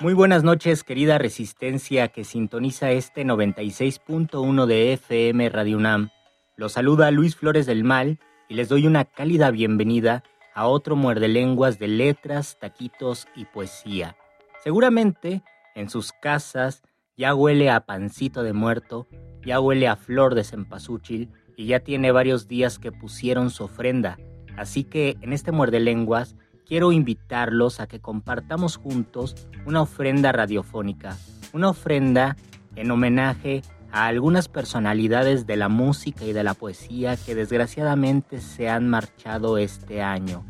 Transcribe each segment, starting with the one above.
Muy buenas noches, querida resistencia que sintoniza este 96.1 de FM Radio UNAM. Los saluda Luis Flores del Mal y les doy una cálida bienvenida a otro muerde lenguas de letras, taquitos y poesía. Seguramente en sus casas ya huele a pancito de muerto, ya huele a flor de cempasúchil y ya tiene varios días que pusieron su ofrenda. Así que en este muerde lenguas quiero invitarlos a que compartamos juntos una ofrenda radiofónica, una ofrenda en homenaje a algunas personalidades de la música y de la poesía que desgraciadamente se han marchado este año.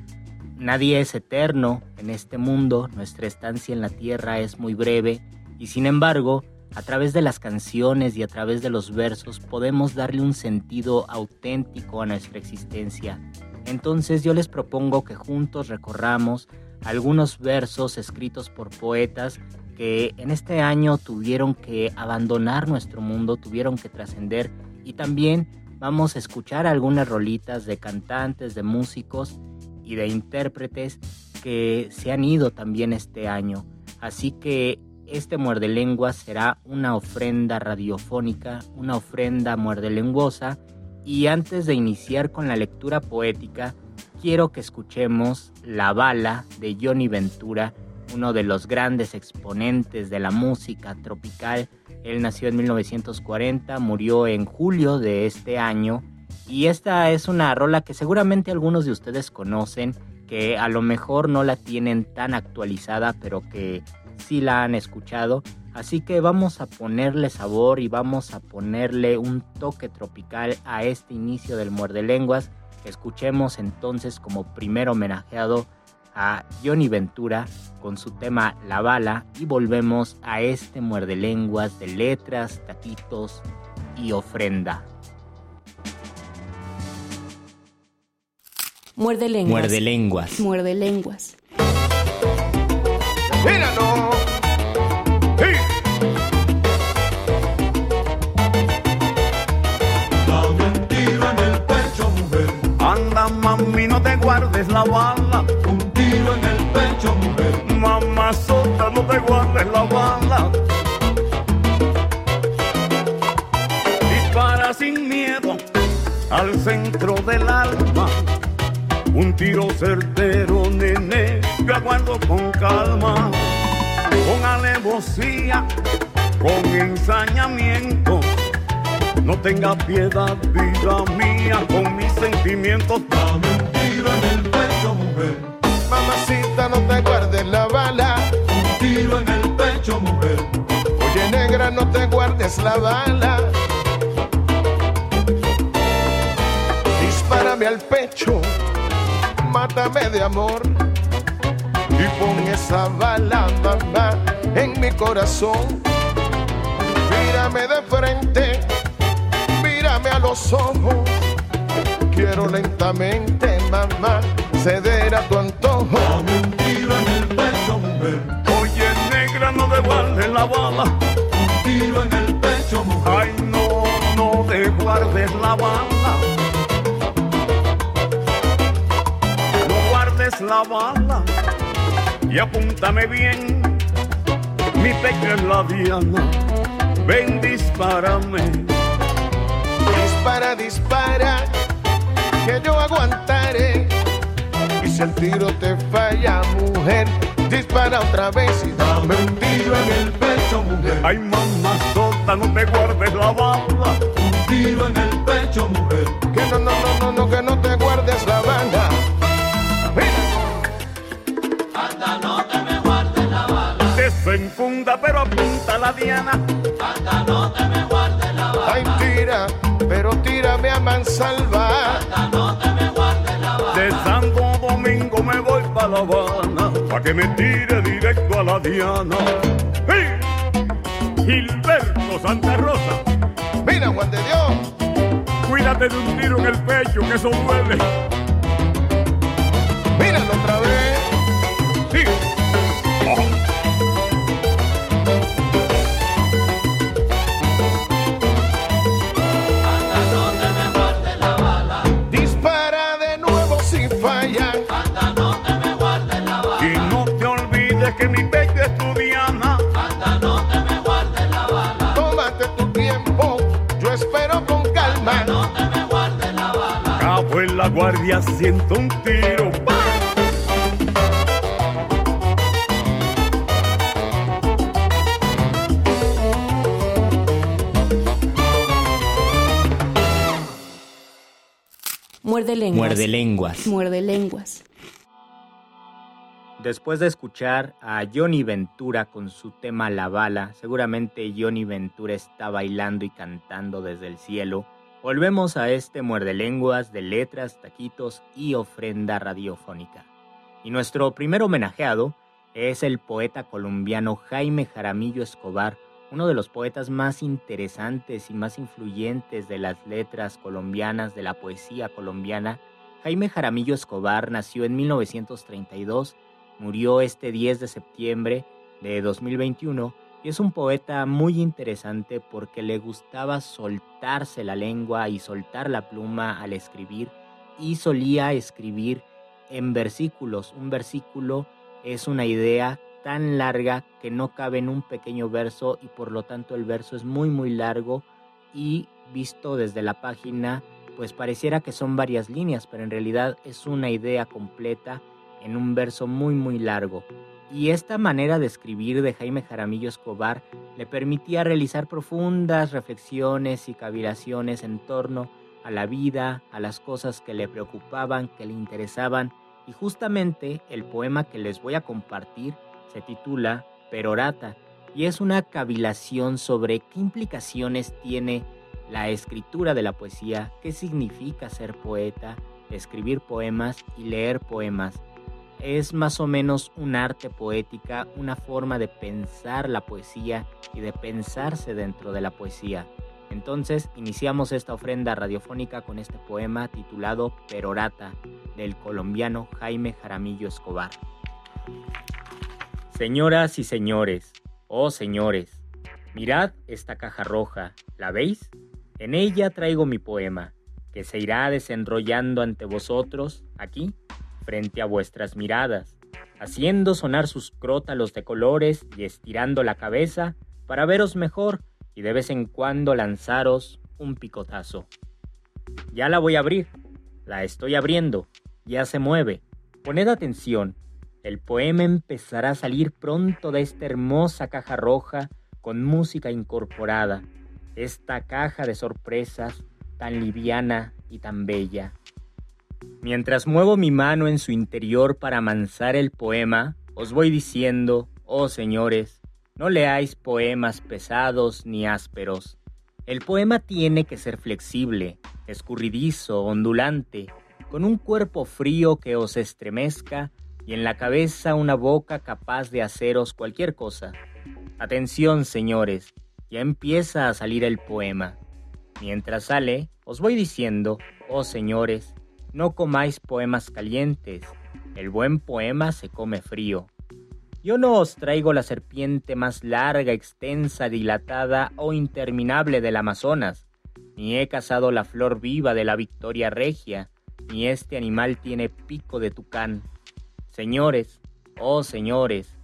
Nadie es eterno en este mundo, nuestra estancia en la tierra es muy breve y sin embargo, a través de las canciones y a través de los versos podemos darle un sentido auténtico a nuestra existencia. Entonces yo les propongo que juntos recorramos algunos versos escritos por poetas que en este año tuvieron que abandonar nuestro mundo, tuvieron que trascender y también vamos a escuchar algunas rolitas de cantantes, de músicos y de intérpretes que se han ido también este año. Así que este muerde lengua será una ofrenda radiofónica, una ofrenda muerde lenguosa y antes de iniciar con la lectura poética, quiero que escuchemos La bala de Johnny Ventura, uno de los grandes exponentes de la música tropical. Él nació en 1940, murió en julio de este año y esta es una rola que seguramente algunos de ustedes conocen, que a lo mejor no la tienen tan actualizada, pero que sí la han escuchado. Así que vamos a ponerle sabor y vamos a ponerle un toque tropical a este inicio del muerde lenguas. Escuchemos entonces como primer homenajeado a Johnny Ventura con su tema La Bala y volvemos a este muerde lenguas de letras, taquitos y ofrenda. Muerde lenguas. Muerde lenguas. Muerde lenguas. Míralo. Guardes la bala. Un tiro en el pecho, mujer. Mamá sota, no te guardes la bala. Dispara sin miedo al centro del alma. Un tiro certero, nene, yo aguardo con calma, con alevosía, con ensañamiento no tenga piedad, vida mía, con mis sentimientos. Dame tiro en el pecho, mujer. Mamacita, no te guardes la bala. Un tiro en el pecho, mujer. Oye, negra, no te guardes la bala. Dispárame al pecho, mátame de amor. Y pon esa bala, mamá, en mi corazón. Mírame de frente a los ojos. Quiero lentamente, mamá, ceder a tu antojo. Dame un tiro en el pecho, mujer. Oye, negra, no devuelves la bala. Un tiro en el pecho. Ay, no, no te guardes la bala. No guardes la bala. Y apúntame bien, mi pecho es la diana. Ven, dispárame. Dispara, dispara, que yo aguanta si el tiro te falla, mujer, dispara otra vez y dame Dame un tiro en el pecho, mujer. Ay, mamá sota, no te guardes la bala. Un tiro en el pecho, mujer. Que no, no, no, no, no, que no te guardes la banda. Desenfunda, pero apunta la diana. Ay, tira, pero tírame a mansalva. De pa' La Habana, pa' que me tire directo a la diana. ¡Hey! Gilberto Santa Rosa, Mira, Juan de Dios, cuídate de un tiro en el pecho, que eso duele. míralo otra vez. Sí. La guardia, siento un tiro. ¡Pam! Muerde lenguas. Muerde lenguas. Muerde lenguas. Después de escuchar a Johnny Ventura con su tema La Bala, seguramente Johnny Ventura está bailando y cantando desde el cielo. Volvemos a este muerde lenguas de letras, taquitos y ofrenda radiofónica. Y nuestro primer homenajeado es el poeta colombiano Jaime Jaramillo Escobar, uno de los poetas más interesantes y más influyentes de las letras colombianas, de la poesía colombiana. Jaime Jaramillo Escobar nació en 1932 Murió este 10 de septiembre de 2021 y es un poeta muy interesante porque le gustaba soltarse la lengua y soltar la pluma al escribir y solía escribir en versículos. Un versículo es una idea tan larga que no cabe en un pequeño verso y por lo tanto el verso es muy muy largo y visto desde la página pues pareciera que son varias líneas pero en realidad es una idea completa en un verso muy muy largo. Y esta manera de escribir de Jaime Jaramillo Escobar le permitía realizar profundas reflexiones y cavilaciones en torno a la vida, a las cosas que le preocupaban, que le interesaban, y justamente el poema que les voy a compartir se titula Perorata, y es una cavilación sobre qué implicaciones tiene la escritura de la poesía, qué significa ser poeta, escribir poemas y leer poemas es más o menos un arte poética, una forma de pensar la poesía y de pensarse dentro de la poesía. Entonces iniciamos esta ofrenda radiofónica con este poema titulado Perorata del colombiano Jaime Jaramillo Escobar. Señoras y señores, oh señores, mirad esta caja roja, ¿la veis? En ella traigo mi poema, que se irá desenrollando ante vosotros, aquí, frente a vuestras miradas, haciendo sonar sus crótalos de colores y estirando la cabeza para veros mejor y de vez en cuando lanzaros un picotazo. Ya la voy a abrir, la estoy abriendo, ya se mueve. Poned atención, el poema empezará a salir pronto de esta hermosa caja roja con música incorporada, esta caja de sorpresas tan liviana y tan bella. Mientras muevo mi mano en su interior para amansar el poema, os voy diciendo, oh señores, no leáis poemas pesados ni ásperos. El poema tiene que ser flexible, escurridizo, ondulante, con un cuerpo frío que os estremezca y en la cabeza una boca capaz de haceros cualquier cosa. Atención, señores, ya empieza a salir el poema. Mientras sale, os voy diciendo, oh señores, no comáis poemas calientes, el buen poema se come frío. Yo no os traigo la serpiente más larga, extensa, dilatada o interminable del Amazonas, ni he cazado la flor viva de la Victoria Regia, ni este animal tiene pico de tucán. Señores, oh señores,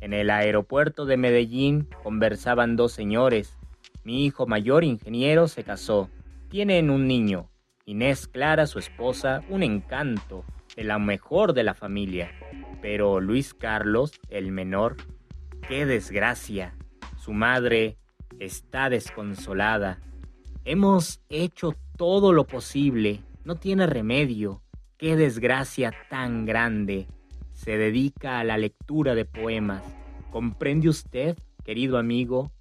en el aeropuerto de Medellín conversaban dos señores. Mi hijo mayor ingeniero se casó. Tienen un niño. Inés Clara, su esposa, un encanto, de la mejor de la familia. Pero Luis Carlos, el menor, qué desgracia. Su madre está desconsolada. Hemos hecho todo lo posible. No tiene remedio. Qué desgracia tan grande. Se dedica a la lectura de poemas. ¿Comprende usted, querido amigo?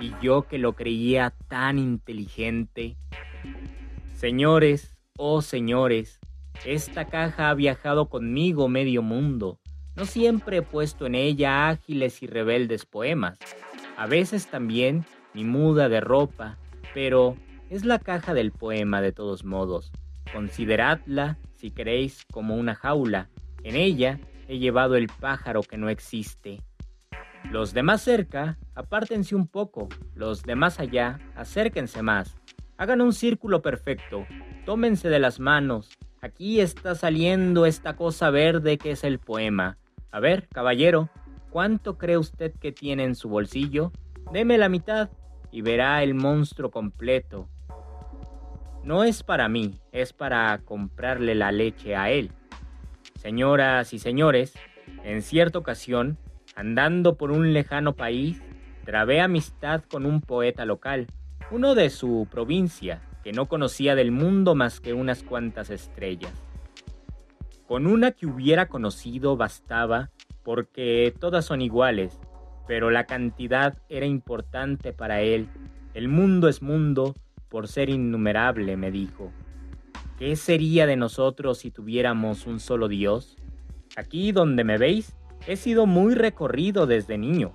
Y yo que lo creía tan inteligente. Señores, oh señores, esta caja ha viajado conmigo medio mundo. No siempre he puesto en ella ágiles y rebeldes poemas, a veces también mi muda de ropa, pero es la caja del poema de todos modos. Consideradla, si queréis, como una jaula. En ella he llevado el pájaro que no existe. Los de más cerca, apártense un poco. Los de más allá, acérquense más. Hagan un círculo perfecto. Tómense de las manos. Aquí está saliendo esta cosa verde que es el poema. A ver, caballero, ¿cuánto cree usted que tiene en su bolsillo? Deme la mitad y verá el monstruo completo. No es para mí, es para comprarle la leche a él. Señoras y señores, en cierta ocasión, andando por un lejano país, trabé amistad con un poeta local, uno de su provincia, que no conocía del mundo más que unas cuantas estrellas. Con una que hubiera conocido bastaba, porque todas son iguales, pero la cantidad era importante para él. El mundo es mundo por ser innumerable, me dijo. ¿Qué sería de nosotros si tuviéramos un solo Dios? Aquí donde me veis, he sido muy recorrido desde niño.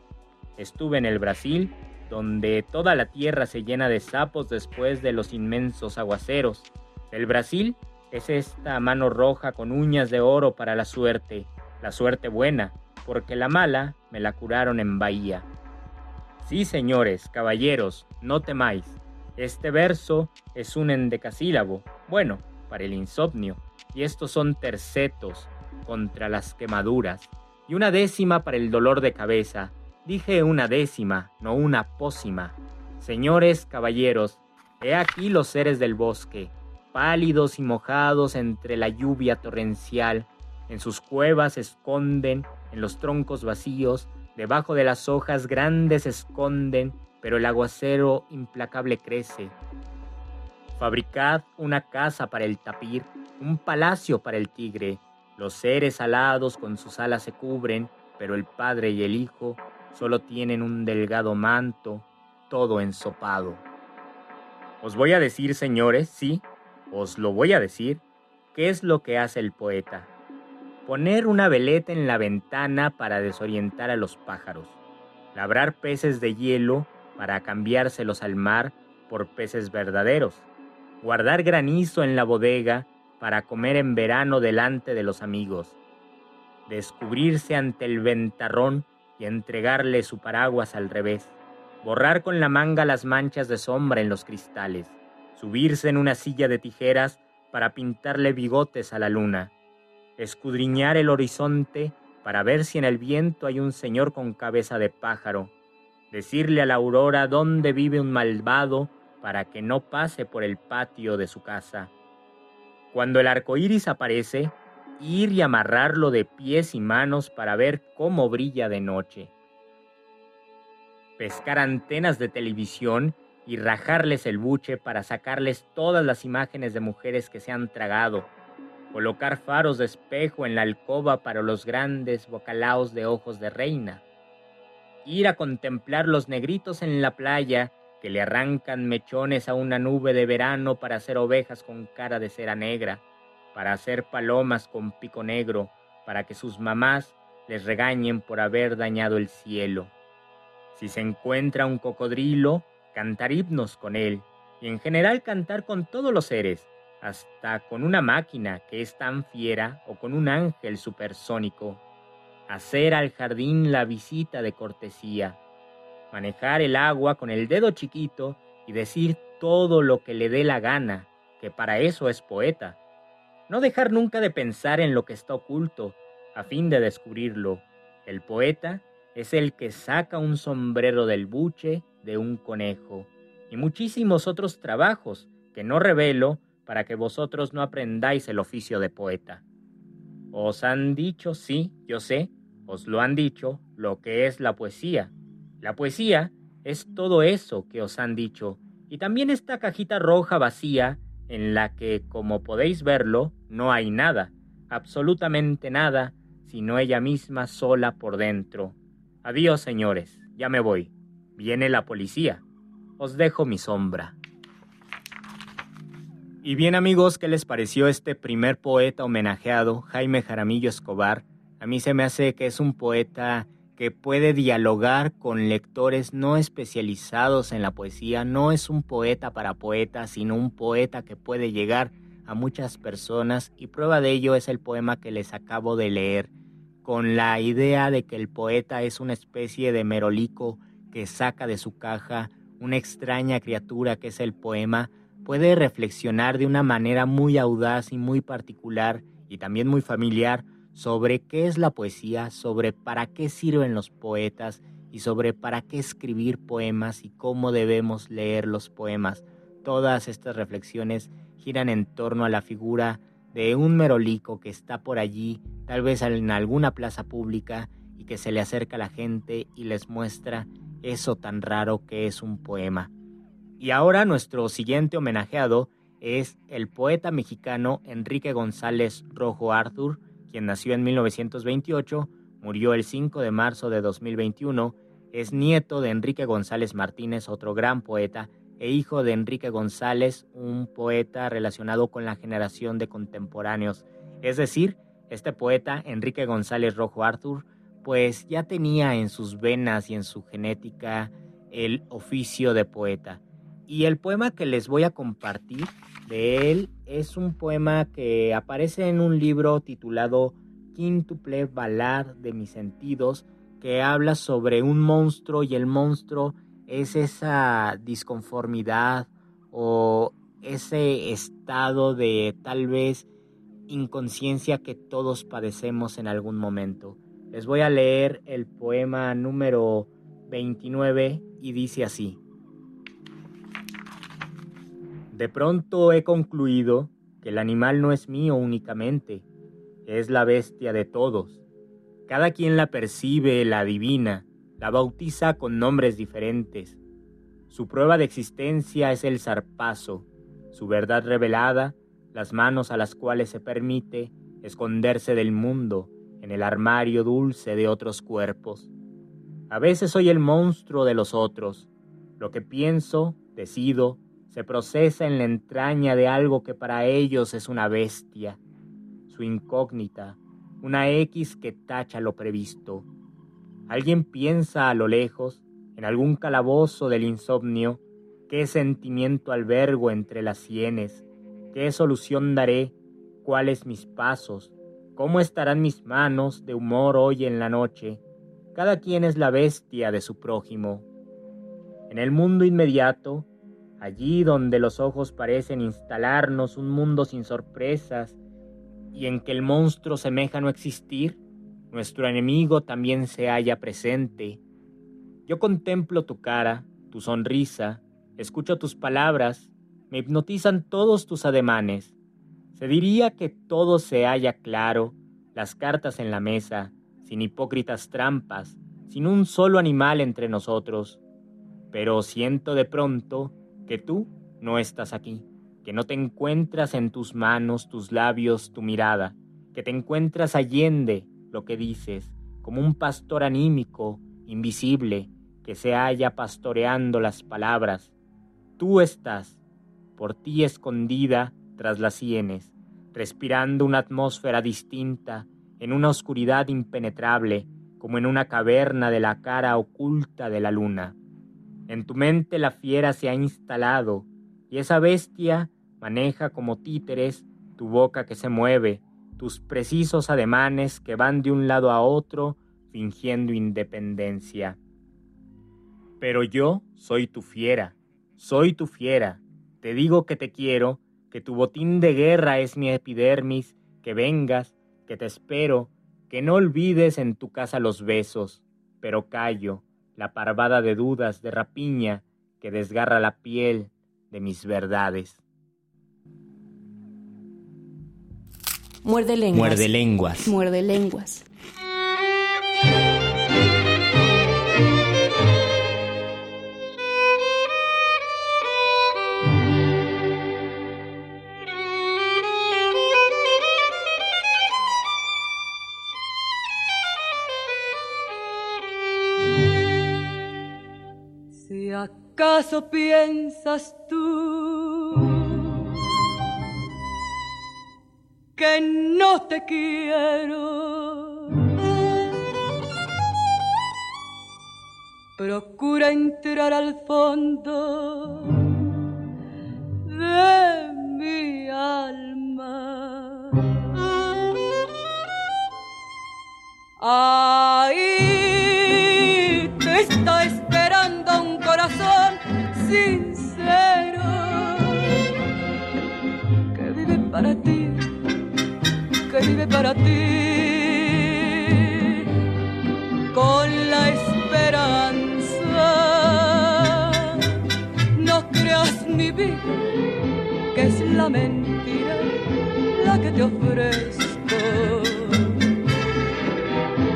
Estuve en el Brasil, donde toda la tierra se llena de sapos después de los inmensos aguaceros. El Brasil es esta mano roja con uñas de oro para la suerte, la suerte buena, porque la mala me la curaron en Bahía. Sí, señores, caballeros, no temáis. Este verso es un endecasílabo, bueno, para el insomnio, y estos son tercetos contra las quemaduras, y una décima para el dolor de cabeza. Dije una décima, no una pócima. Señores, caballeros, he aquí los seres del bosque, pálidos y mojados entre la lluvia torrencial, en sus cuevas esconden, en los troncos vacíos, debajo de las hojas grandes esconden, pero el aguacero implacable crece. Fabricad una casa para el tapir, un palacio para el tigre. Los seres alados con sus alas se cubren, pero el padre y el hijo solo tienen un delgado manto, todo ensopado. Os voy a decir, señores, sí, os lo voy a decir, ¿qué es lo que hace el poeta? Poner una veleta en la ventana para desorientar a los pájaros, labrar peces de hielo para cambiárselos al mar por peces verdaderos, guardar granizo en la bodega para comer en verano delante de los amigos, descubrirse ante el ventarrón y entregarle su paraguas al revés, borrar con la manga las manchas de sombra en los cristales, subirse en una silla de tijeras para pintarle bigotes a la luna, escudriñar el horizonte para ver si en el viento hay un señor con cabeza de pájaro, decirle a la aurora dónde vive un malvado para que no pase por el patio de su casa. Cuando el arco iris aparece, ir y amarrarlo de pies y manos para ver cómo brilla de noche. Pescar antenas de televisión y rajarles el buche para sacarles todas las imágenes de mujeres que se han tragado, colocar faros de espejo en la alcoba para los grandes bocalaos de ojos de reina, ir a contemplar los negritos en la playa que le arrancan mechones a una nube de verano para hacer ovejas con cara de cera negra, para hacer palomas con pico negro, para que sus mamás les regañen por haber dañado el cielo. Si se encuentra un cocodrilo, cantar himnos con él, y en general cantar con todos los seres, hasta con una máquina que es tan fiera o con un ángel supersónico. hacer al jardín la visita de cortesía, manejar el agua con el dedo chiquito y decir todo lo que le dé la gana, que para eso es poeta. No dejar nunca de pensar en lo que está oculto, a fin de descubrirlo. El poeta es el que saca un sombrero del buche de un conejo, y muchísimos otros trabajos que no revelo para que vosotros no aprendáis el oficio de poeta. Os han dicho, sí, yo sé, os lo han dicho, lo que es la poesía. La poesía es todo eso que os han dicho, y también esta cajita roja vacía en la que, como podéis verlo, no hay nada, absolutamente nada, sino ella misma sola por dentro. Adiós, señores, ya me voy. Viene la policía. Os dejo mi sombra. Y bien amigos, ¿qué les pareció este primer poeta homenajeado, Jaime Jaramillo Escobar? A mí se me hace que es un poeta que puede dialogar con lectores no especializados en la poesía, no es un poeta para poetas, sino un poeta que puede llegar a muchas personas y prueba de ello es el poema que les acabo de leer, con la idea de que el poeta es una especie de merolico que saca de su caja una extraña criatura que es el poema, puede reflexionar de una manera muy audaz y muy particular y también muy familiar sobre qué es la poesía, sobre para qué sirven los poetas y sobre para qué escribir poemas y cómo debemos leer los poemas. Todas estas reflexiones giran en torno a la figura de un merolico que está por allí, tal vez en alguna plaza pública, y que se le acerca a la gente y les muestra eso tan raro que es un poema. Y ahora nuestro siguiente homenajeado es el poeta mexicano Enrique González Rojo Arthur, quien nació en 1928, murió el 5 de marzo de 2021, es nieto de Enrique González Martínez, otro gran poeta, e hijo de Enrique González, un poeta relacionado con la generación de contemporáneos. Es decir, este poeta, Enrique González Rojo Arthur, pues ya tenía en sus venas y en su genética el oficio de poeta. Y el poema que les voy a compartir de él es un poema que aparece en un libro titulado Quíntuple Balar de mis sentidos, que habla sobre un monstruo y el monstruo es esa disconformidad o ese estado de tal vez inconsciencia que todos padecemos en algún momento. Les voy a leer el poema número 29 y dice así. De pronto he concluido que el animal no es mío únicamente, es la bestia de todos. Cada quien la percibe, la adivina, la bautiza con nombres diferentes. Su prueba de existencia es el zarpazo, su verdad revelada, las manos a las cuales se permite esconderse del mundo en el armario dulce de otros cuerpos. A veces soy el monstruo de los otros. Lo que pienso, decido, se procesa en la entraña de algo que para ellos es una bestia, su incógnita, una X que tacha lo previsto. Alguien piensa a lo lejos, en algún calabozo del insomnio, qué sentimiento albergo entre las sienes, qué solución daré, cuáles mis pasos, cómo estarán mis manos de humor hoy en la noche. Cada quien es la bestia de su prójimo. En el mundo inmediato, allí donde los ojos parecen instalarnos un mundo sin sorpresas y en que el monstruo semeja no existir, nuestro enemigo también se halla presente. Yo contemplo tu cara, tu sonrisa, escucho tus palabras, me hipnotizan todos tus ademanes. Se diría que todo se halla claro, las cartas en la mesa, sin hipócritas trampas, sin un solo animal entre nosotros. Pero siento de pronto que tú no estás aquí, que no te encuentras en tus manos, tus labios, tu mirada, que te encuentras allende lo que dices, como un pastor anímico, invisible, que se halla pastoreando las palabras. Tú estás, por ti escondida tras las sienes, respirando una atmósfera distinta, en una oscuridad impenetrable, como en una caverna de la cara oculta de la luna. En tu mente la fiera se ha instalado y esa bestia maneja como títeres tu boca que se mueve, tus precisos ademanes que van de un lado a otro fingiendo independencia. Pero yo soy tu fiera, soy tu fiera, te digo que te quiero, que tu botín de guerra es mi epidermis, que vengas, que te espero, que no olvides en tu casa los besos, pero callo, la parvada de dudas, de rapiña, que desgarra la piel de mis verdades. Muerde lenguas. Muerde lenguas. Muerde lenguas. Si acaso piensas tú que no te quiero, procura entrar al fondo de mi alma. Ahí sincero que vive para ti, que vive para ti con la esperanza. No creas mi vida, que es la mentira la que te ofrezco.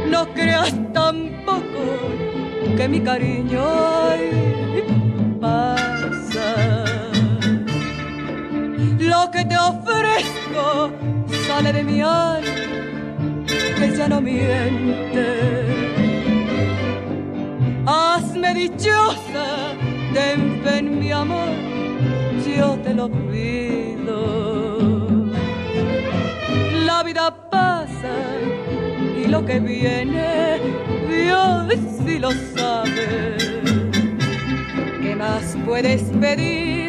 No creas tampoco que mi cariño ay, Lo que te ofrezco sale de mi alma, que ya no miente. Hazme dichosa, ten en mi amor, yo te lo pido. La vida pasa y lo que viene, Dios sí lo sabe. ¿Qué más puedes pedir?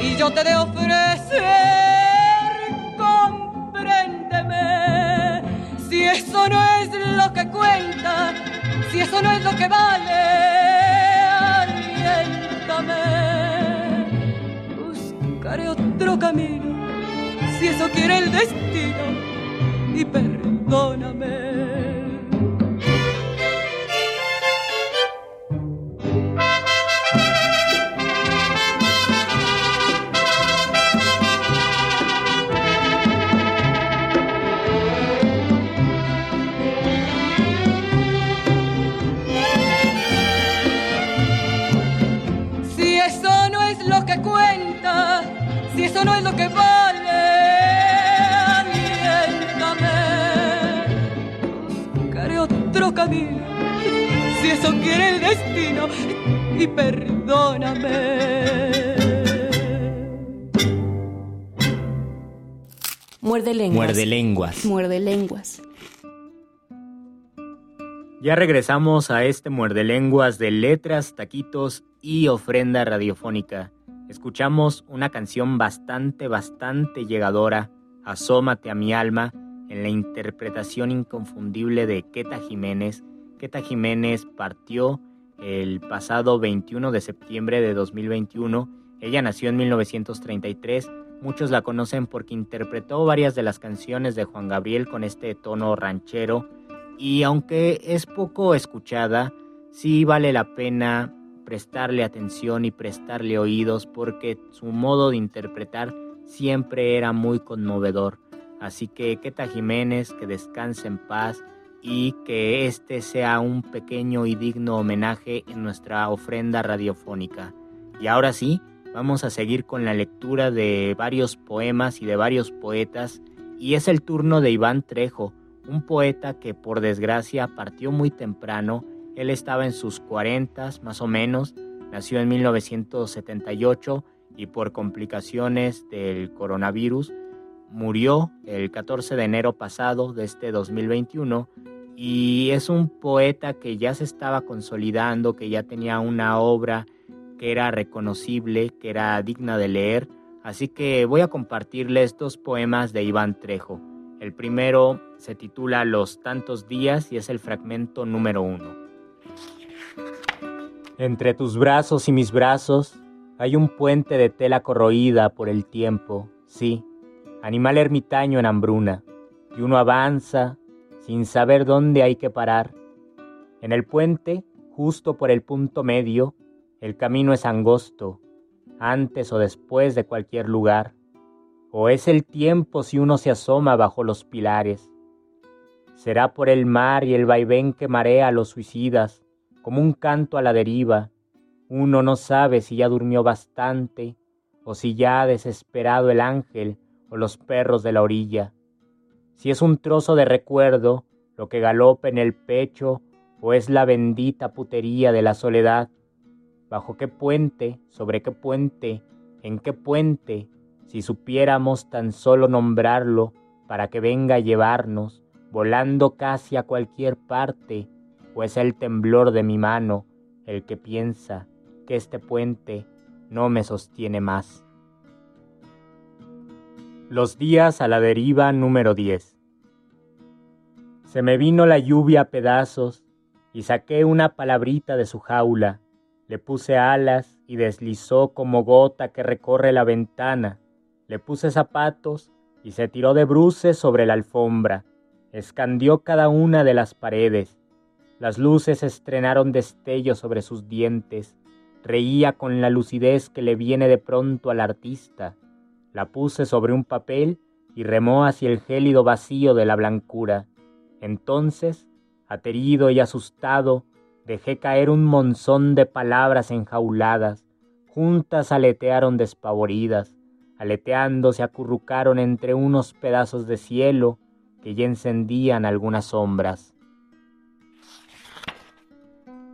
Y yo te de ofrecer, compréndeme. Si eso no es lo que cuenta, si eso no es lo que vale, aliéntame. Buscaré otro camino, si eso quiere el destino, y perdóname. Muerde lenguas. Muerde lenguas. Ya regresamos a este muerde lenguas de letras, taquitos y ofrenda radiofónica. Escuchamos una canción bastante, bastante llegadora, Asómate a mi alma, en la interpretación inconfundible de Queta Jiménez. Queta Jiménez partió el pasado 21 de septiembre de 2021. Ella nació en 1933. Muchos la conocen porque interpretó varias de las canciones de Juan Gabriel con este tono ranchero y aunque es poco escuchada, sí vale la pena prestarle atención y prestarle oídos porque su modo de interpretar siempre era muy conmovedor. Así que Queta Jiménez, que descanse en paz y que este sea un pequeño y digno homenaje en nuestra ofrenda radiofónica. Y ahora sí, vamos a seguir con la lectura de varios poemas y de varios poetas y es el turno de Iván Trejo, un poeta que por desgracia partió muy temprano, él estaba en sus 40 más o menos, nació en 1978 y por complicaciones del coronavirus murió el 14 de enero pasado de este 2021 y es un poeta que ya se estaba consolidando, que ya tenía una obra que era reconocible, que era digna de leer, así que voy a compartirles dos poemas de Iván Trejo. El primero se titula Los tantos días y es el fragmento número uno. Entre tus brazos y mis brazos hay un puente de tela corroída por el tiempo, sí, animal ermitaño en hambruna, y uno avanza sin saber dónde hay que parar. En el puente, justo por el punto medio, el camino es angosto, antes o después de cualquier lugar, o es el tiempo si uno se asoma bajo los pilares. Será por el mar y el vaivén que marea a los suicidas, como un canto a la deriva. Uno no sabe si ya durmió bastante, o si ya ha desesperado el ángel o los perros de la orilla. Si es un trozo de recuerdo lo que galopa en el pecho, o es la bendita putería de la soledad. ¿Bajo qué puente? ¿Sobre qué puente? ¿En qué puente? Si supiéramos tan solo nombrarlo para que venga a llevarnos, volando casi a cualquier parte, o es el temblor de mi mano el que piensa que este puente no me sostiene más. Los días a la deriva número 10. Se me vino la lluvia a pedazos y saqué una palabrita de su jaula, le puse alas y deslizó como gota que recorre la ventana le puse zapatos y se tiró de bruces sobre la alfombra, escandió cada una de las paredes. Las luces estrenaron destellos sobre sus dientes, reía con la lucidez que le viene de pronto al artista. La puse sobre un papel y remó hacia el gélido vacío de la blancura. Entonces, aterido y asustado, dejé caer un monzón de palabras enjauladas, juntas aletearon despavoridas. Aleteando se acurrucaron entre unos pedazos de cielo que ya encendían algunas sombras.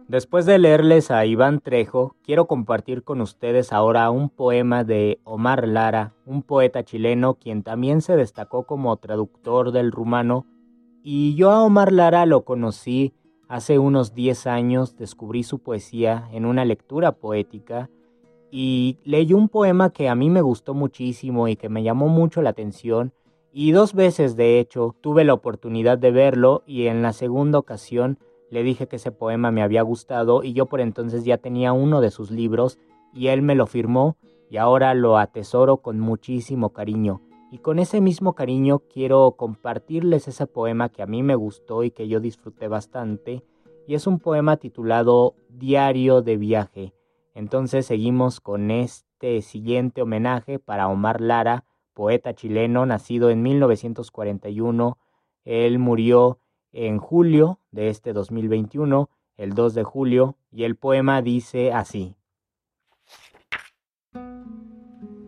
Después de leerles a Iván Trejo, quiero compartir con ustedes ahora un poema de Omar Lara, un poeta chileno quien también se destacó como traductor del rumano, y yo a Omar Lara lo conocí hace unos 10 años, descubrí su poesía en una lectura poética y leí un poema que a mí me gustó muchísimo y que me llamó mucho la atención y dos veces de hecho tuve la oportunidad de verlo y en la segunda ocasión le dije que ese poema me había gustado y yo por entonces ya tenía uno de sus libros y él me lo firmó y ahora lo atesoro con muchísimo cariño. Y con ese mismo cariño quiero compartirles ese poema que a mí me gustó y que yo disfruté bastante y es un poema titulado Diario de viaje entonces seguimos con este siguiente homenaje para Omar Lara, poeta chileno, nacido en 1941. Él murió en julio de este 2021, el 2 de julio, y el poema dice así.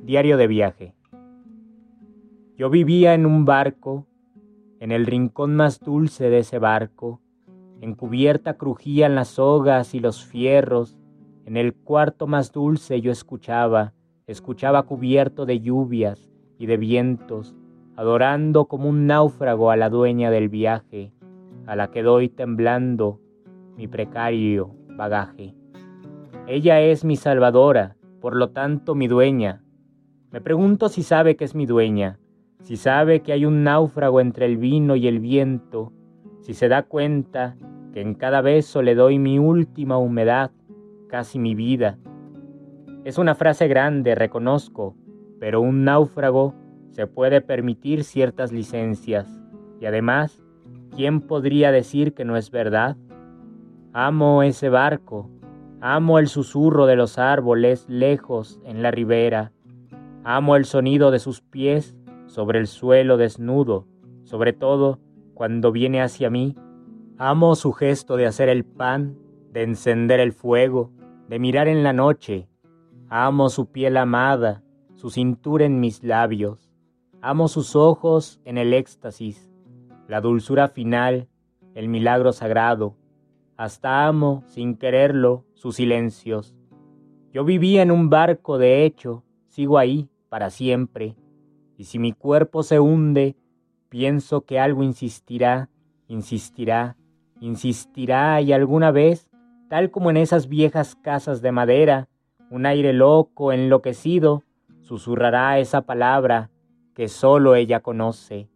Diario de viaje. Yo vivía en un barco, en el rincón más dulce de ese barco, en cubierta crujían las sogas y los fierros, en el cuarto más dulce yo escuchaba, escuchaba cubierto de lluvias y de vientos, adorando como un náufrago a la dueña del viaje, a la que doy temblando mi precario bagaje. Ella es mi salvadora, por lo tanto mi dueña. Me pregunto si sabe que es mi dueña, si sabe que hay un náufrago entre el vino y el viento, si se da cuenta que en cada beso le doy mi última humedad casi mi vida. Es una frase grande, reconozco, pero un náufrago se puede permitir ciertas licencias. Y además, ¿quién podría decir que no es verdad? Amo ese barco, amo el susurro de los árboles lejos en la ribera, amo el sonido de sus pies sobre el suelo desnudo, sobre todo cuando viene hacia mí, amo su gesto de hacer el pan, de encender el fuego, de mirar en la noche. Amo su piel amada, su cintura en mis labios. Amo sus ojos en el éxtasis, la dulzura final, el milagro sagrado. Hasta amo, sin quererlo, sus silencios. Yo vivía en un barco, de hecho, sigo ahí para siempre. Y si mi cuerpo se hunde, pienso que algo insistirá, insistirá, insistirá y alguna vez tal como en esas viejas casas de madera, un aire loco, enloquecido, susurrará esa palabra que solo ella conoce.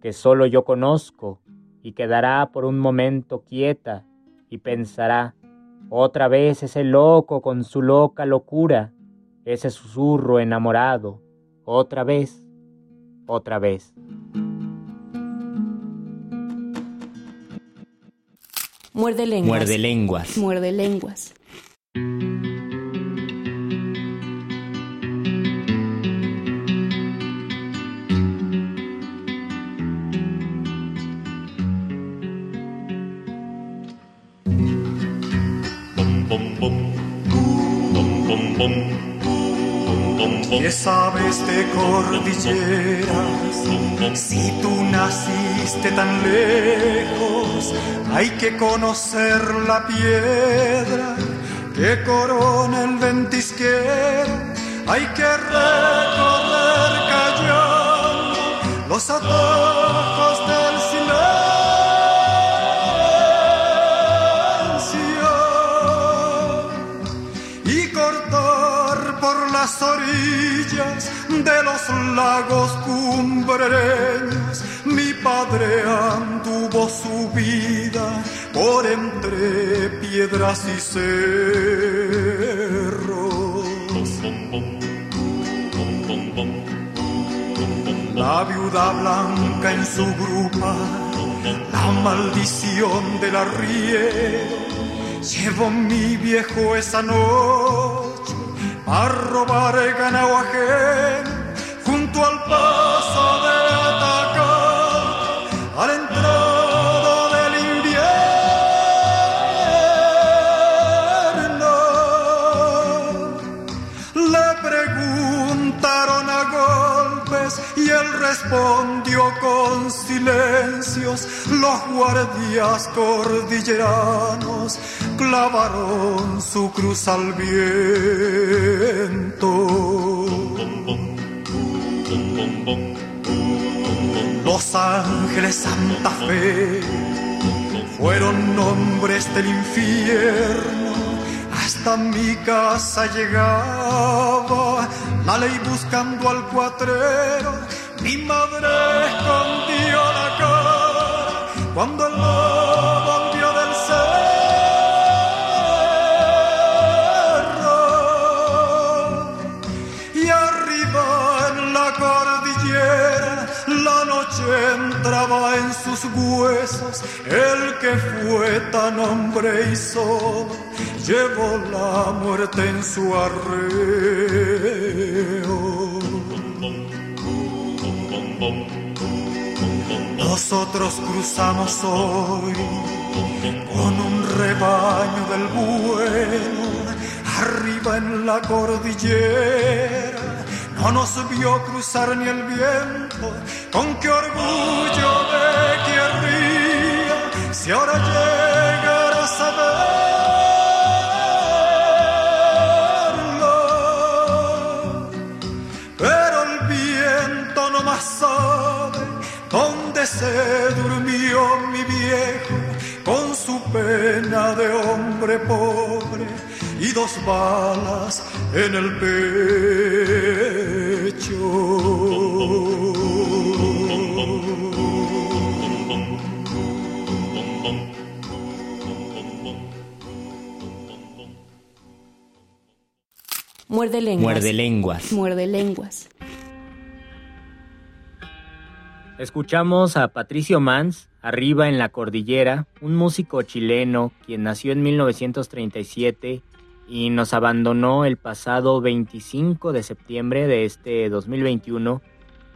que solo yo conozco, y quedará por un momento quieta y pensará, otra vez ese loco con su loca locura, ese susurro enamorado, otra vez, otra vez. Muerde lenguas. Muerde lenguas. Muerde lenguas. ¿Qué sabes de cordilleras? Si tú naciste tan lejos, hay que conocer la piedra que corona el ventisquero. Hay que recorrer callando los atajos lagos cumbreños. Mi padre anduvo su vida por entre piedras y cerros. La viuda blanca en su grupa, la maldición del arriero. Llevó mi viejo esa noche a robar ganado ajeno al paso de Atacama, a la entrada del invierno. Le preguntaron a golpes y él respondió con silencios. Los guardias cordilleranos clavaron su cruz al viento. Los ángeles Santa Fe fueron nombres del infierno. Hasta mi casa llegaba la ley buscando al cuatrero. Mi madre escondió llevó la muerte en su arreo. Nosotros cruzamos hoy con un rebaño del bueno, arriba en la cordillera. No nos vio cruzar ni el viento, con qué orgullo me querría si ahora llegara pena de hombre pobre y dos balas en el pecho. Muerde lenguas. Muerde lenguas. Muerde lenguas. Escuchamos a Patricio Mans, arriba en la cordillera, un músico chileno quien nació en 1937 y nos abandonó el pasado 25 de septiembre de este 2021.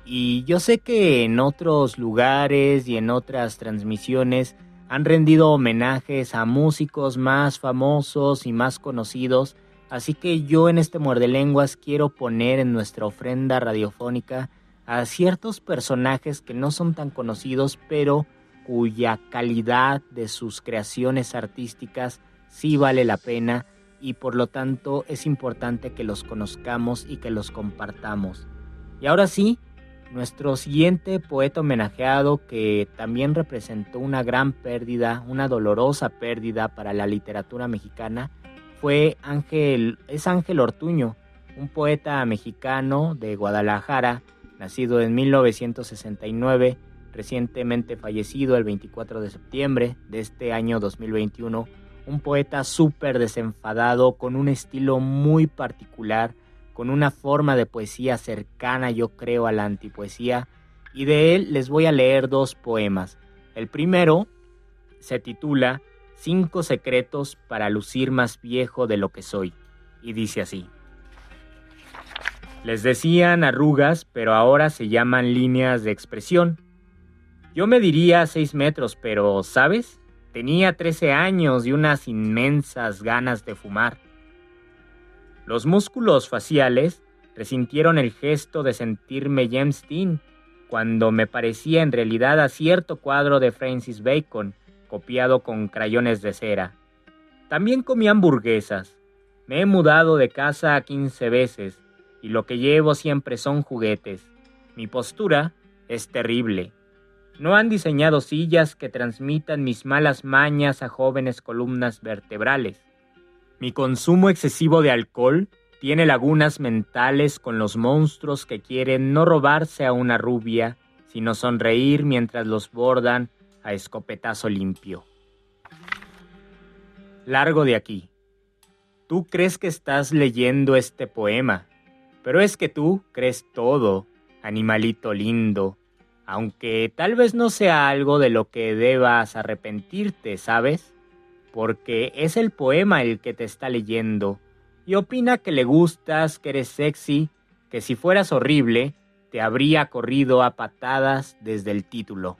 Y yo sé que en otros lugares y en otras transmisiones han rendido homenajes a músicos más famosos y más conocidos, así que yo en este Muerde Lenguas quiero poner en nuestra ofrenda radiofónica a ciertos personajes que no son tan conocidos, pero cuya calidad de sus creaciones artísticas sí vale la pena y por lo tanto es importante que los conozcamos y que los compartamos. Y ahora sí, nuestro siguiente poeta homenajeado que también representó una gran pérdida, una dolorosa pérdida para la literatura mexicana, fue Ángel, es Ángel Ortuño, un poeta mexicano de Guadalajara, nacido en 1969 recientemente fallecido el 24 de septiembre de este año 2021, un poeta súper desenfadado, con un estilo muy particular, con una forma de poesía cercana, yo creo, a la antipoesía, y de él les voy a leer dos poemas. El primero se titula Cinco secretos para lucir más viejo de lo que soy, y dice así. Les decían arrugas, pero ahora se llaman líneas de expresión. Yo me diría seis metros, pero, ¿sabes? Tenía 13 años y unas inmensas ganas de fumar. Los músculos faciales resintieron el gesto de sentirme James Dean, cuando me parecía en realidad a cierto cuadro de Francis Bacon, copiado con crayones de cera. También comí hamburguesas. Me he mudado de casa 15 veces y lo que llevo siempre son juguetes. Mi postura es terrible. No han diseñado sillas que transmitan mis malas mañas a jóvenes columnas vertebrales. Mi consumo excesivo de alcohol tiene lagunas mentales con los monstruos que quieren no robarse a una rubia, sino sonreír mientras los bordan a escopetazo limpio. Largo de aquí. Tú crees que estás leyendo este poema, pero es que tú crees todo, animalito lindo, aunque tal vez no sea algo de lo que debas arrepentirte, ¿sabes? Porque es el poema el que te está leyendo, y opina que le gustas, que eres sexy, que si fueras horrible, te habría corrido a patadas desde el título.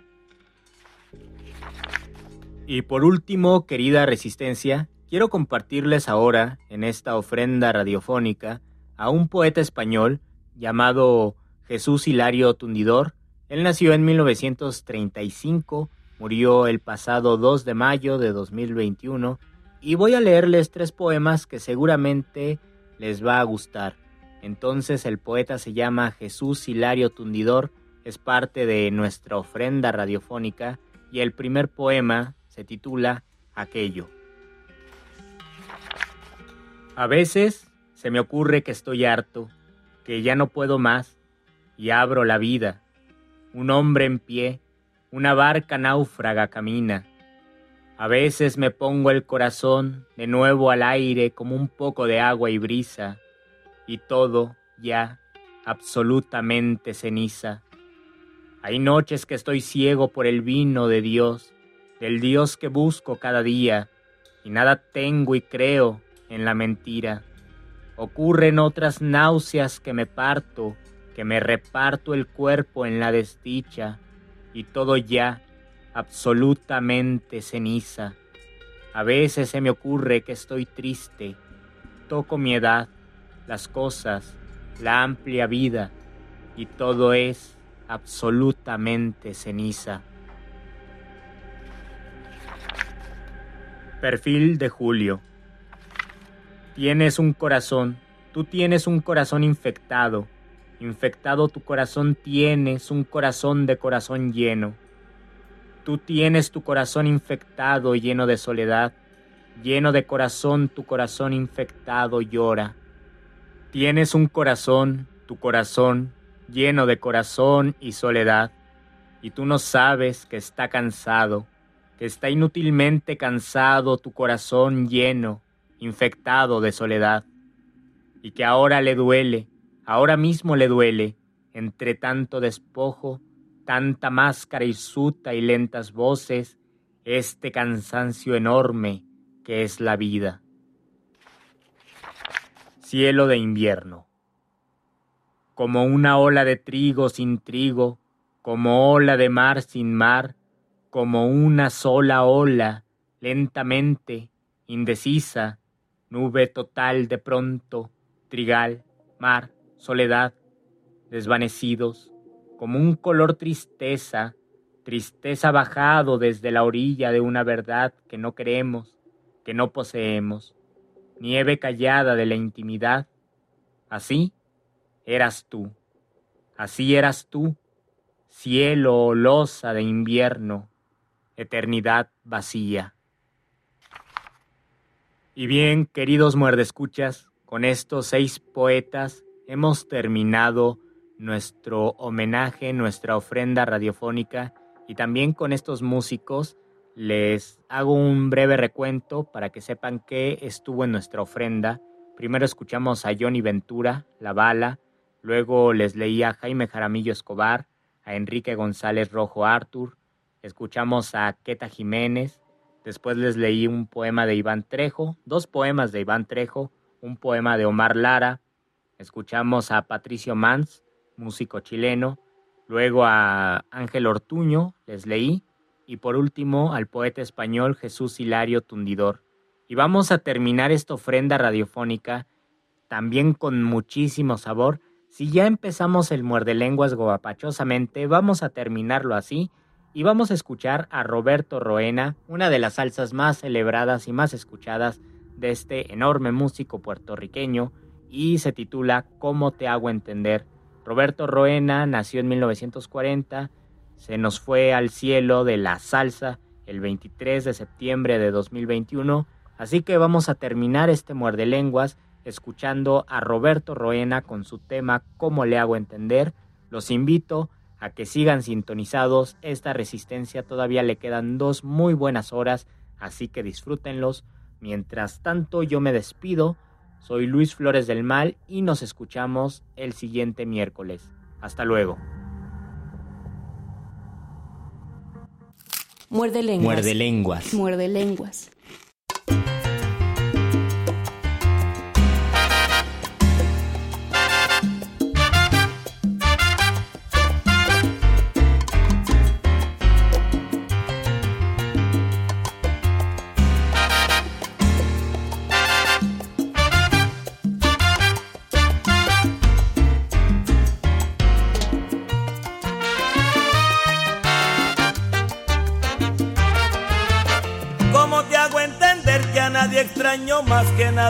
Y por último, querida Resistencia, quiero compartirles ahora, en esta ofrenda radiofónica, a un poeta español llamado Jesús Hilario Tundidor. Él nació en 1935, murió el pasado 2 de mayo de 2021 y voy a leerles tres poemas que seguramente les va a gustar. Entonces el poeta se llama Jesús Hilario Tundidor, es parte de nuestra ofrenda radiofónica y el primer poema se titula Aquello. A veces se me ocurre que estoy harto, que ya no puedo más, y abro la vida. Un hombre en pie, una barca náufraga camina. A veces me pongo el corazón de nuevo al aire como un poco de agua y brisa, y todo ya absolutamente ceniza. Hay noches que estoy ciego por el vino de Dios, del Dios que busco cada día, y nada tengo y creo en la mentira. Ocurren otras náuseas que me parto, que me reparto el cuerpo en la desdicha, y todo ya absolutamente ceniza. A veces se me ocurre que estoy triste, toco mi edad, las cosas, la amplia vida, y todo es absolutamente ceniza. Perfil de Julio. Tienes un corazón, tú tienes un corazón infectado. Infectado tu corazón tienes un corazón de corazón lleno. Tú tienes tu corazón infectado lleno de soledad. Lleno de corazón tu corazón infectado llora. Tienes un corazón, tu corazón, lleno de corazón y soledad. Y tú no sabes que está cansado, que está inútilmente cansado tu corazón lleno infectado de soledad, y que ahora le duele, ahora mismo le duele, entre tanto despojo, tanta máscara hirsuta y lentas voces, este cansancio enorme que es la vida. Cielo de invierno. Como una ola de trigo sin trigo, como ola de mar sin mar, como una sola ola, lentamente, indecisa, nube total de pronto, trigal, mar, soledad, desvanecidos, como un color tristeza, tristeza bajado desde la orilla de una verdad que no creemos, que no poseemos, nieve callada de la intimidad. Así eras tú, así eras tú, cielo olosa de invierno, eternidad vacía. Y bien, queridos muerdescuchas, con estos seis poetas hemos terminado nuestro homenaje, nuestra ofrenda radiofónica Y también con estos músicos les hago un breve recuento para que sepan qué estuvo en nuestra ofrenda. Primero escuchamos a Johnny Ventura, La Bala, luego les leí a Jaime Jaramillo Escobar, a Enrique González Rojo Artur, escuchamos a Queta Jiménez, después les leí un poema de Iván Trejo, dos poemas de Iván Trejo, un poema de Omar Lara, escuchamos a Patricio Mans, músico chileno, luego a Ángel Ortuño, les leí, y por último al poeta español Jesús Hilario Tundidor. Y vamos a terminar esta ofrenda radiofónica también con muchísimo sabor. Si ya empezamos el muerde lenguas gobapachosamente, vamos a terminarlo así y vamos a escuchar a Roberto Roena, una de las salsas más celebradas y más escuchadas de este enorme músico puertorriqueño y se titula ¿Cómo te hago entender? Roberto Roena nació en 1940, se nos fue al cielo de la salsa el 23 de septiembre de 2021, así que vamos a terminar este muerde lenguas escuchando a Roberto Roena con su tema ¿Cómo le hago entender? Los invito a que sigan sintonizados. Esta resistencia todavía le quedan dos muy buenas horas, así que disfrútenlos. Mientras tanto, yo me despido. Soy Luis Flores del Mal y nos escuchamos el siguiente miércoles. Hasta luego. Muerde lenguas. Muerde lenguas. Muerde lenguas.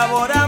este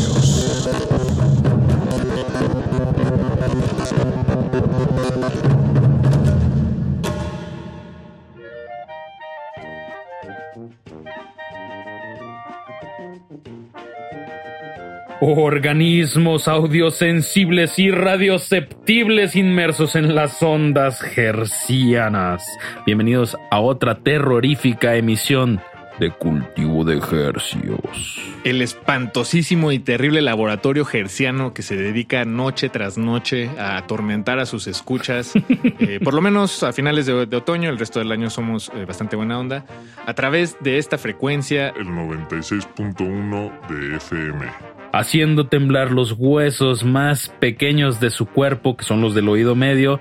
Organismos audiosensibles y radioceptibles inmersos en las ondas hercianas. Bienvenidos a otra terrorífica emisión de Cultivo de Hercios. El espantosísimo y terrible laboratorio herciano que se dedica noche tras noche a atormentar a sus escuchas, eh, por lo menos a finales de, de, otoño, el resto del año somos eh, bastante buena onda, a través de esta frecuencia. El 96.1 de FM haciendo temblar los huesos más pequeños de su cuerpo, que son los del oído medio.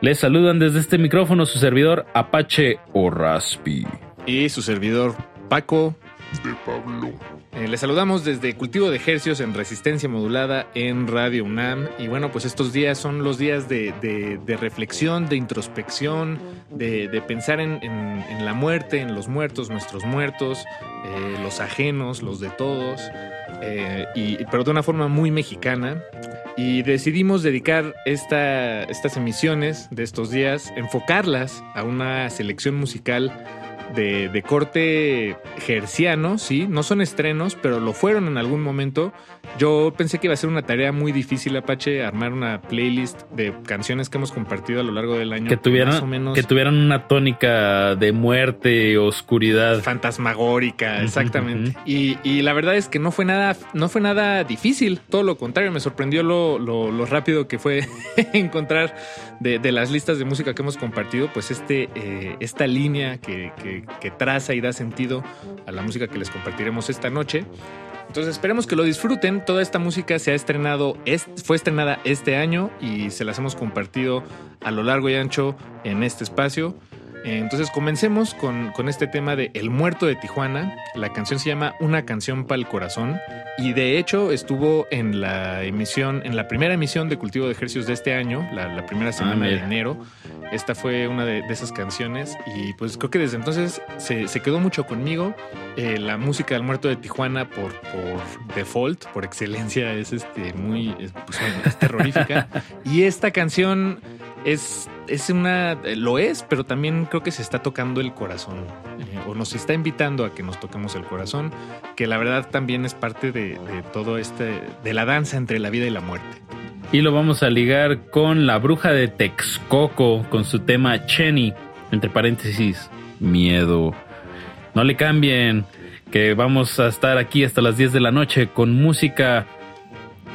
Les saludan desde este micrófono su servidor Apache o Raspi. Y su servidor Paco de Pablo. Eh, saludamos desde Cultivo de Ejercios en Resistencia Modulada en Radio UNAM. Y bueno, pues estos días son los días de, reflexión, de introspección, de, pensar en, en, en, la muerte, en los muertos, nuestros muertos, eh, los ajenos, los de todos. Eh, y, pero de una forma muy mexicana. Y decidimos dedicar esta, estas emisiones de estos días, enfocarlas a una selección musical de, de, corte gerciano, sí, no son estrenos, pero lo fueron en algún momento. Yo pensé que iba a ser una tarea muy difícil, Apache, armar una playlist de canciones que hemos compartido a lo largo del año. Que tuvieran, más o menos que tuvieran una tónica de muerte, oscuridad. Fantasmagórica, exactamente. Uh -huh. y, y, la verdad es que no fue nada, no fue nada difícil, todo lo contrario, me sorprendió lo, lo, lo rápido que fue encontrar de, de, las listas de música que hemos compartido, pues este, eh, esta línea que, que que, traza y da sentido a la música que les compartiremos esta noche. Entonces esperemos que lo disfruten. Toda esta música se ha estrenado, es- fue estrenada este año y se las hemos compartido a lo largo y ancho en este espacio. Eh, Entonces comencemos con, con este tema de El Muerto de Tijuana. La canción se llama Una canción para el corazón y de hecho estuvo en la emisión, en la primera emisión de Cultivo de Ejercicios de este año, la, la primera semana de enero. Esta fue una de, de esas canciones y pues creo que desde entonces se, se quedó mucho conmigo. Eh, la música del Muerto de Tijuana por, por default, por excelencia, es este muy es, pues, es terrorífica. y esta canción es, es una, eh, lo es, pero también creo que se está tocando el corazón, eh, o nos está invitando a que nos toquemos el corazón, que la verdad también es parte de, de todo este, de la danza entre la vida y la muerte. Y lo vamos a ligar con la bruja de Texcoco, con su tema Chenny, entre paréntesis, miedo. No le cambien, que vamos a estar aquí hasta las 10 de la noche con música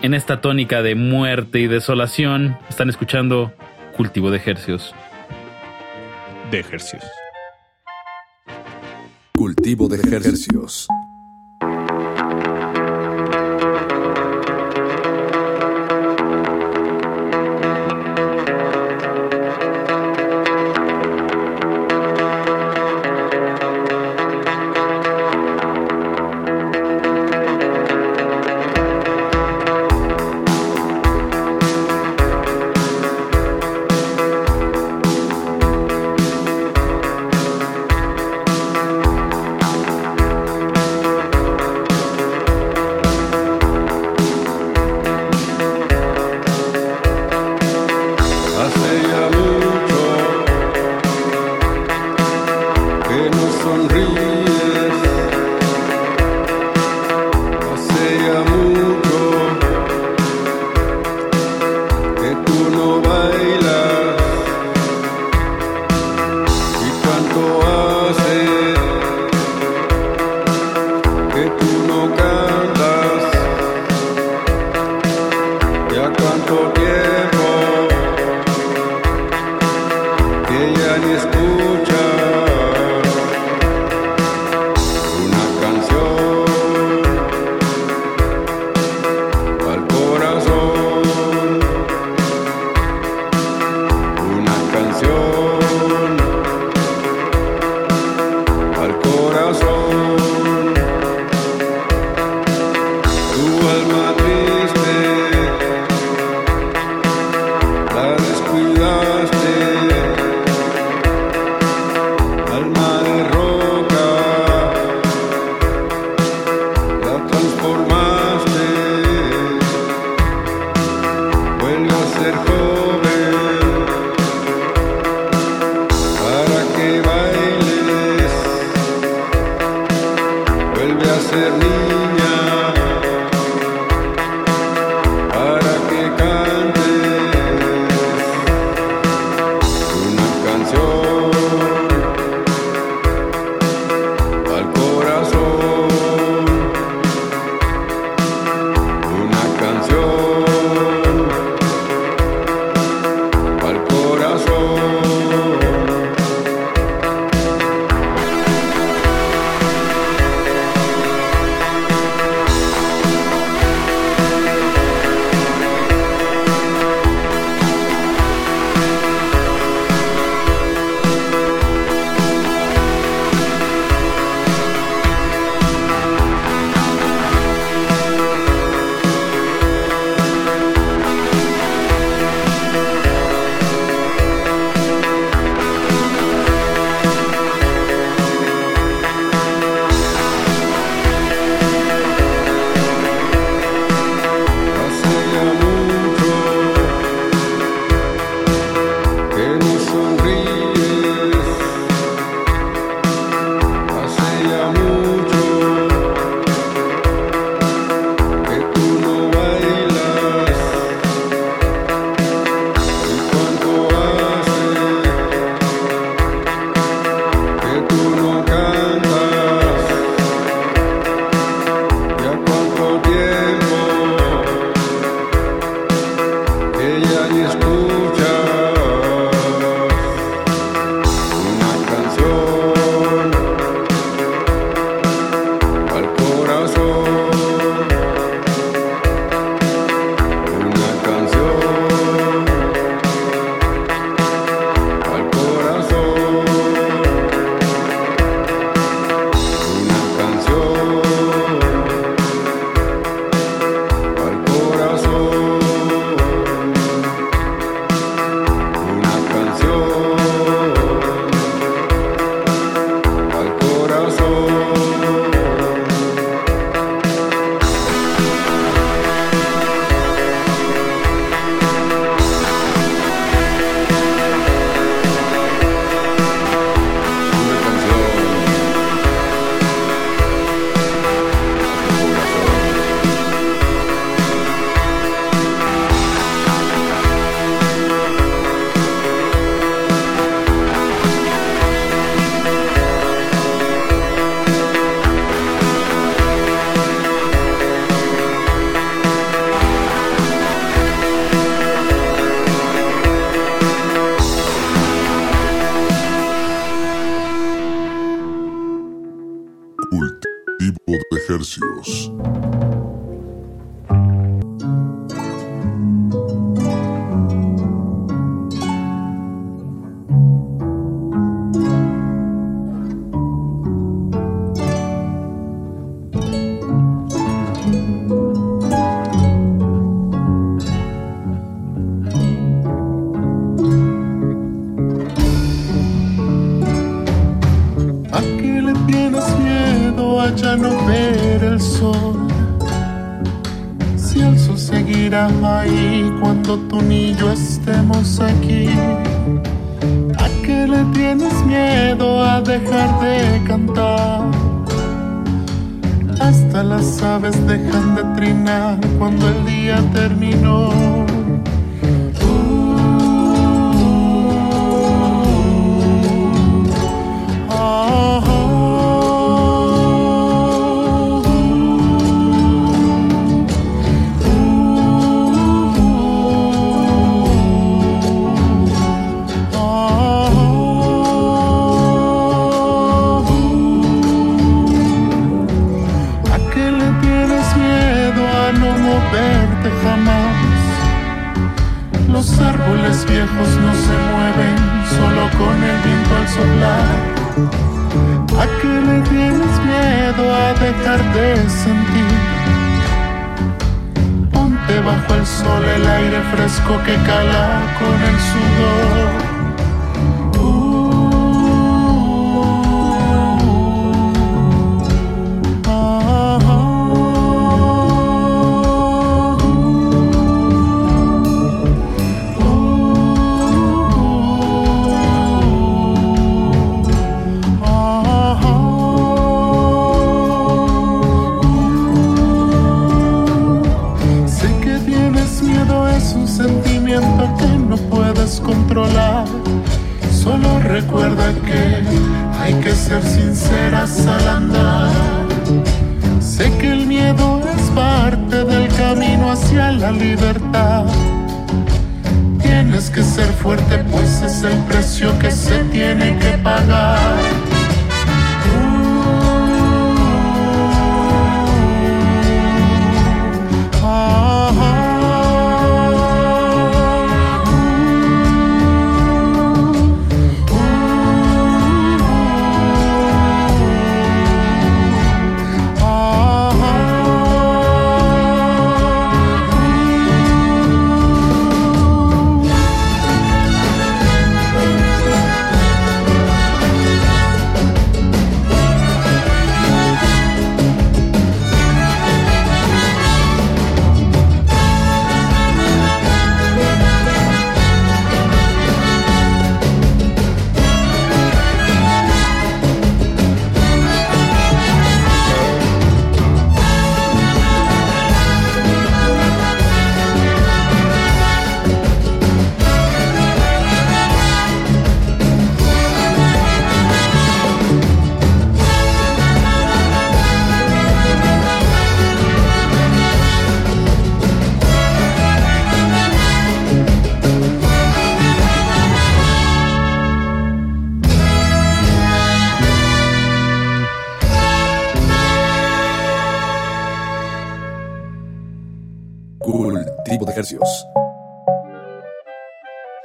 en esta tónica de muerte y desolación. Están escuchando Cultivo de Ejercios. De ejercicios. Cultivo de ejercicios.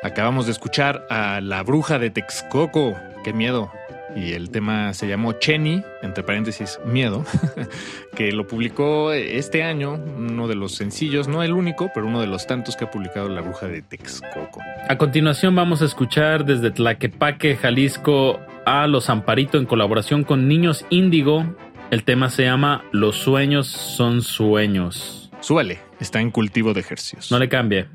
Acabamos de escuchar a La Bruja de Texcoco. Qué miedo. Y el tema se llamó Chenny, entre paréntesis, miedo, que lo publicó este año, uno de los sencillos, no el único, pero uno de los tantos que ha publicado La Bruja de Texcoco. A continuación vamos a escuchar desde Tlaquepaque, Jalisco, a Los Amparito en colaboración con Niños Índigo. El tema se llama Los sueños son sueños. Súbale, está en cultivo de ejercicios. No le cambie.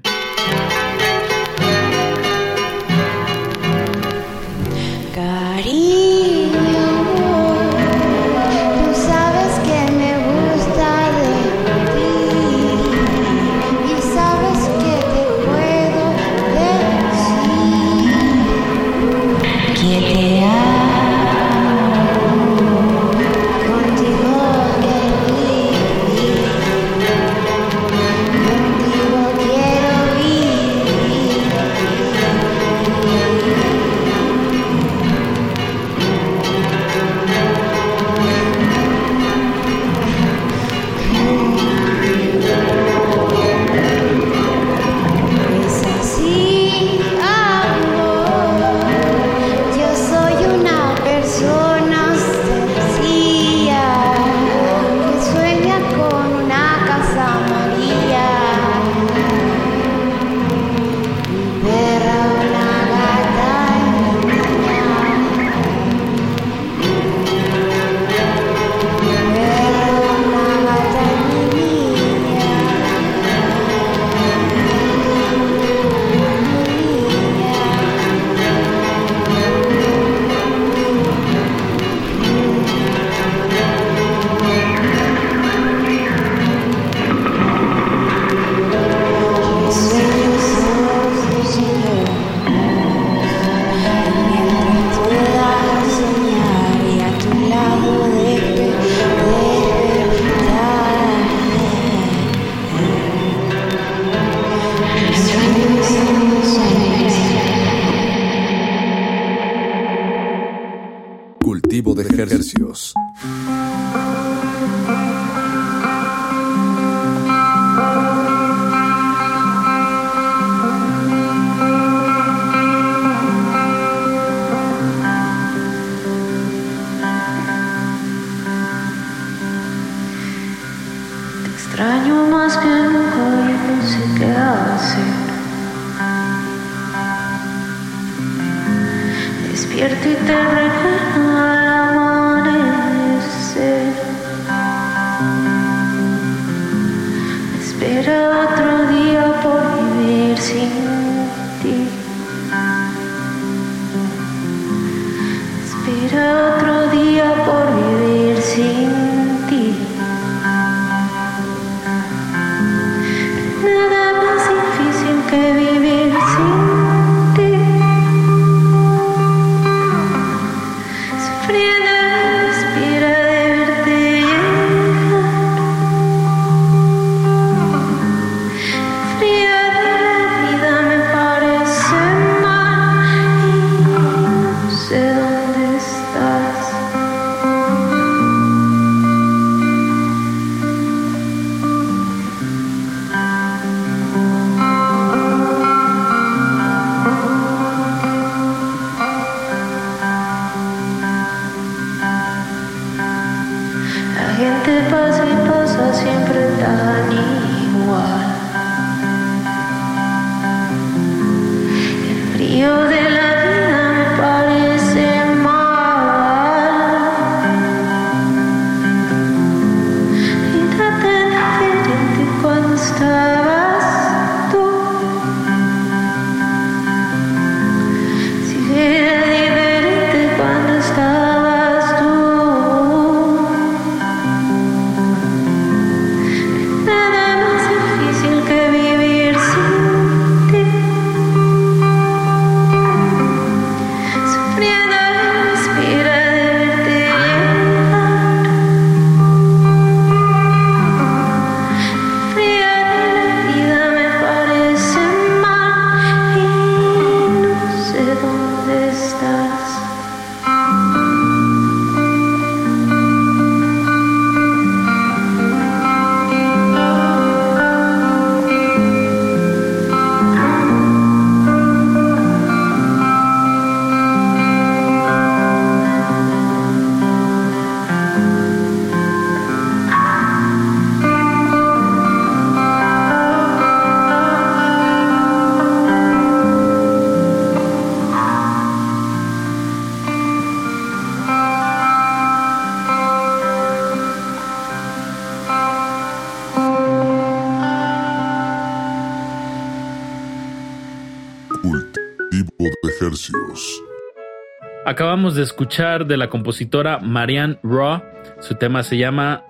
Acabamos de escuchar de la compositora Marianne Raw. Su tema se llama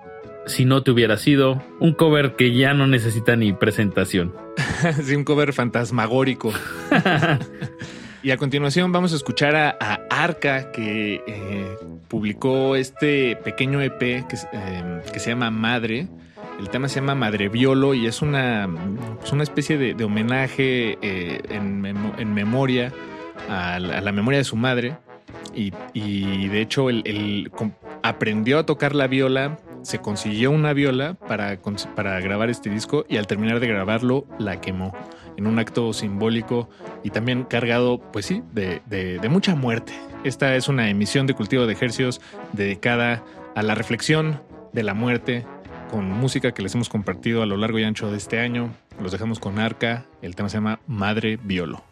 Si no te hubiera sido, un cover que ya no necesita ni presentación. sí, un cover fantasmagórico. y a continuación vamos a escuchar a, a Arca, que eh, publicó este pequeño EP que, eh, que se llama Madre. El tema se llama Madre Violo y es una, es una especie de, de homenaje eh, en, en memoria a la, a la memoria de su madre. Y, de hecho, él, aprendió a tocar la viola, se consiguió una viola para, para grabar este disco y al terminar de grabarlo la quemó en un acto simbólico y también cargado, pues sí, de, de- de mucha muerte. Esta es una emisión de Cultivo de Ejercios dedicada a la reflexión de la muerte con música que les hemos compartido a lo largo y ancho de este año. Los dejamos con Arca, el tema se llama Madre Violo.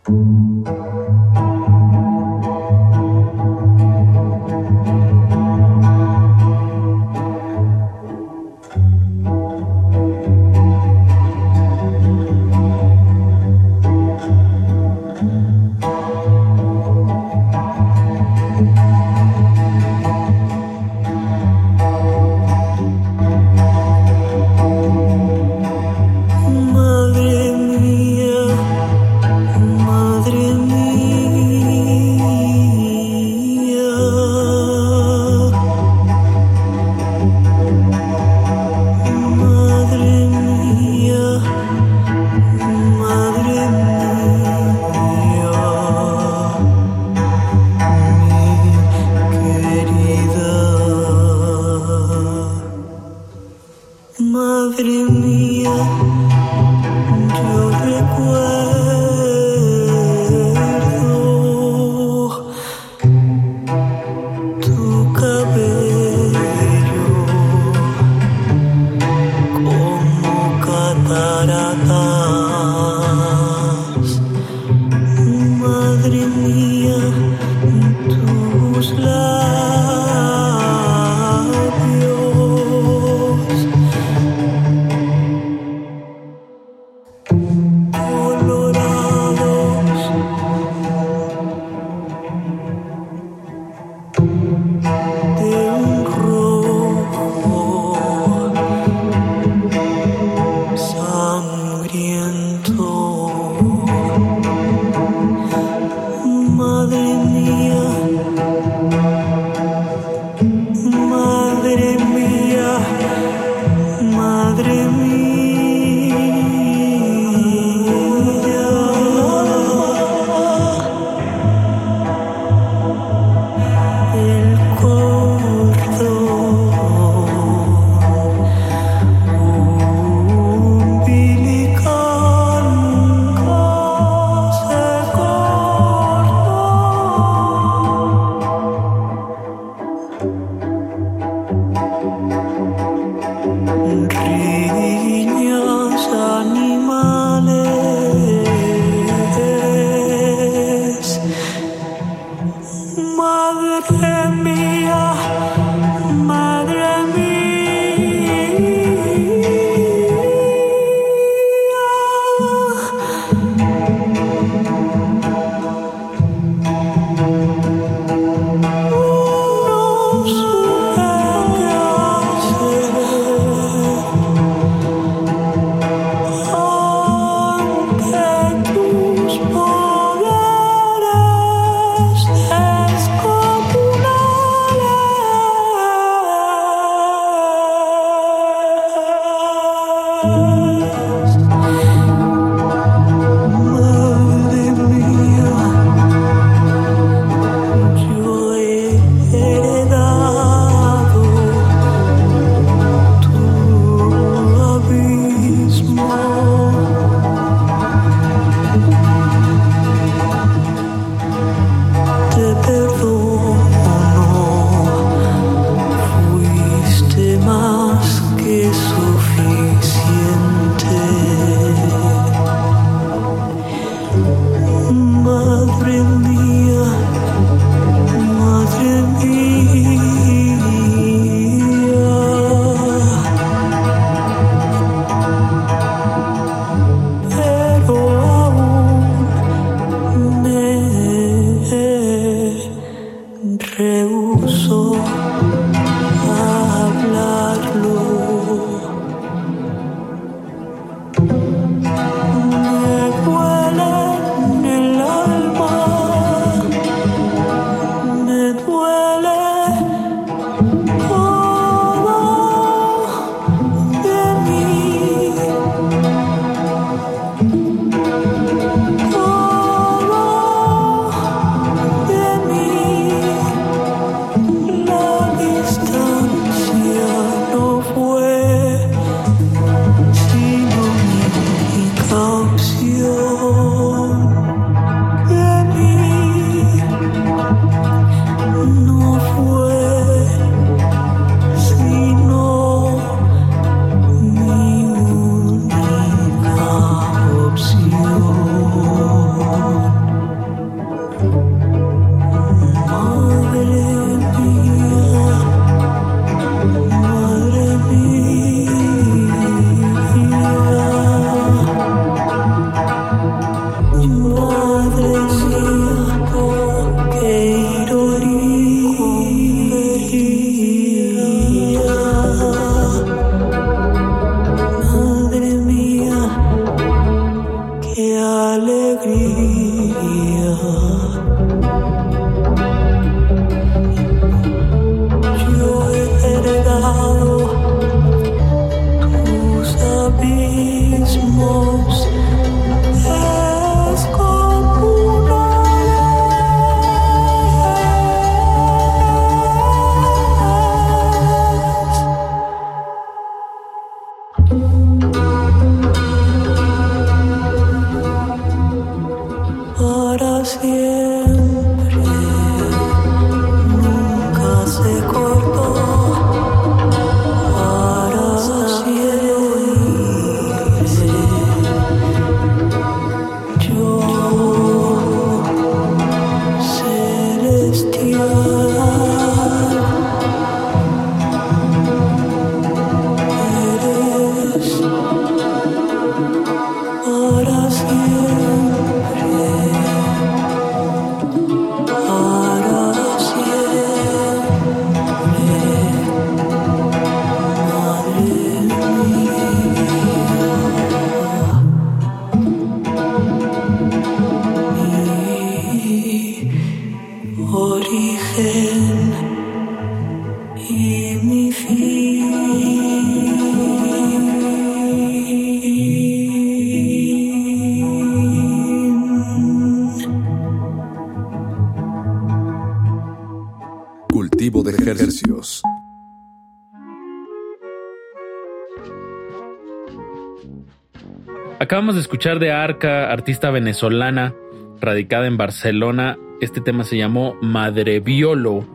De escuchar de Arca, artista venezolana, radicada en Barcelona. Este tema se llamó Madre Violo.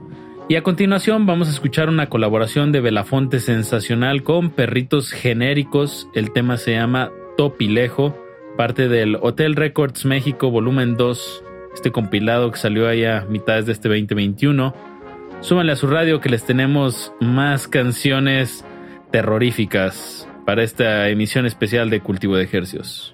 Y a continuación vamos a escuchar una colaboración de Belafonte sensacional con Perritos Genéricos. El tema se llama Topilejo, parte del Hotel Records México Volumen 2, este compilado que salió allá a mitades de este 2021. Súbanle a su radio que les tenemos más canciones terroríficas para esta emisión especial de Cultivo de Ejercios.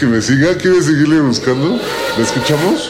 Que me siga? ¿Quieres seguirle buscando? ¿La escuchamos?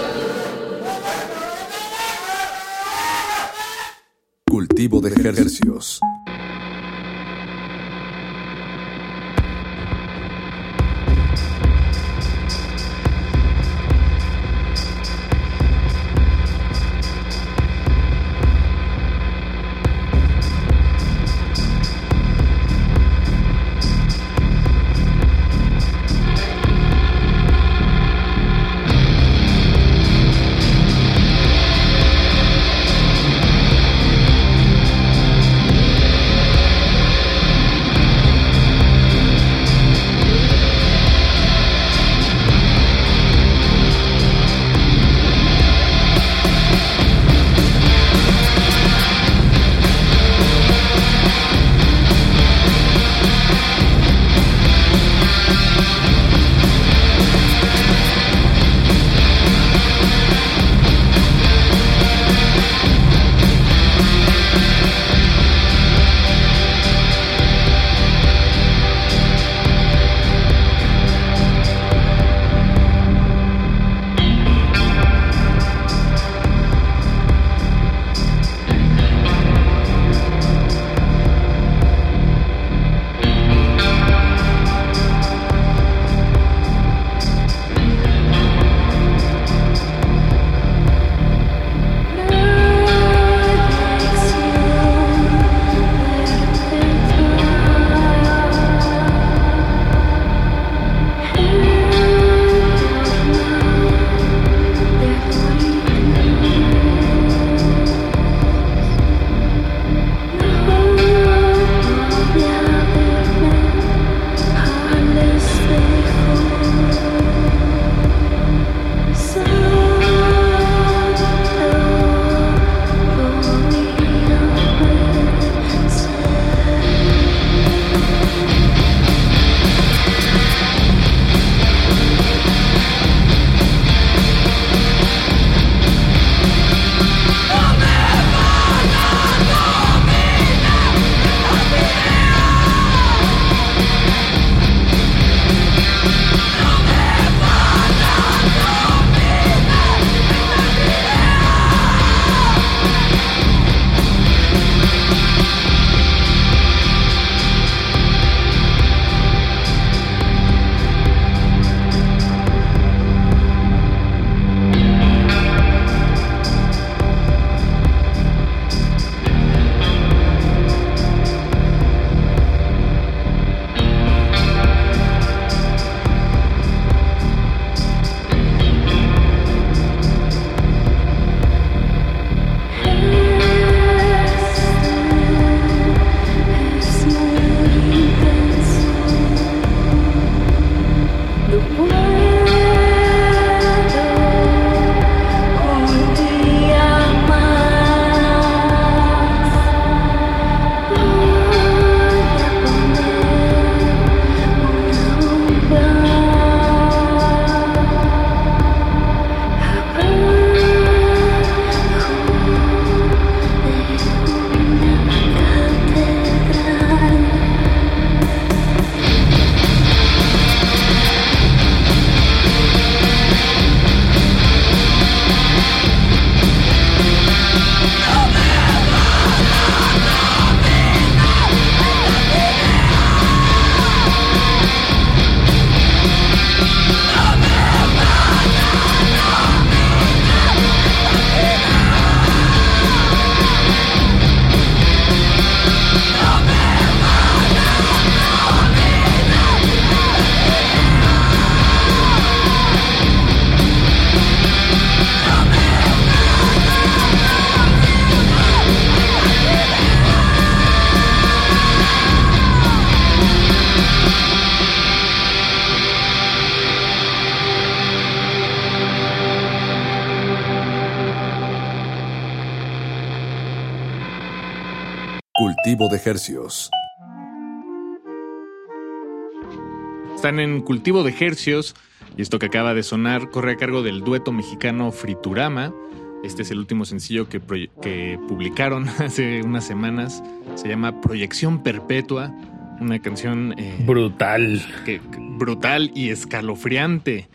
Están en cultivo de hercios y esto que acaba de sonar corre a cargo del dueto mexicano Friturama. Este es el último sencillo que, que publicaron hace unas semanas. Se llama Proyección Perpetua, una canción eh, brutal. que- brutal y escalofriante.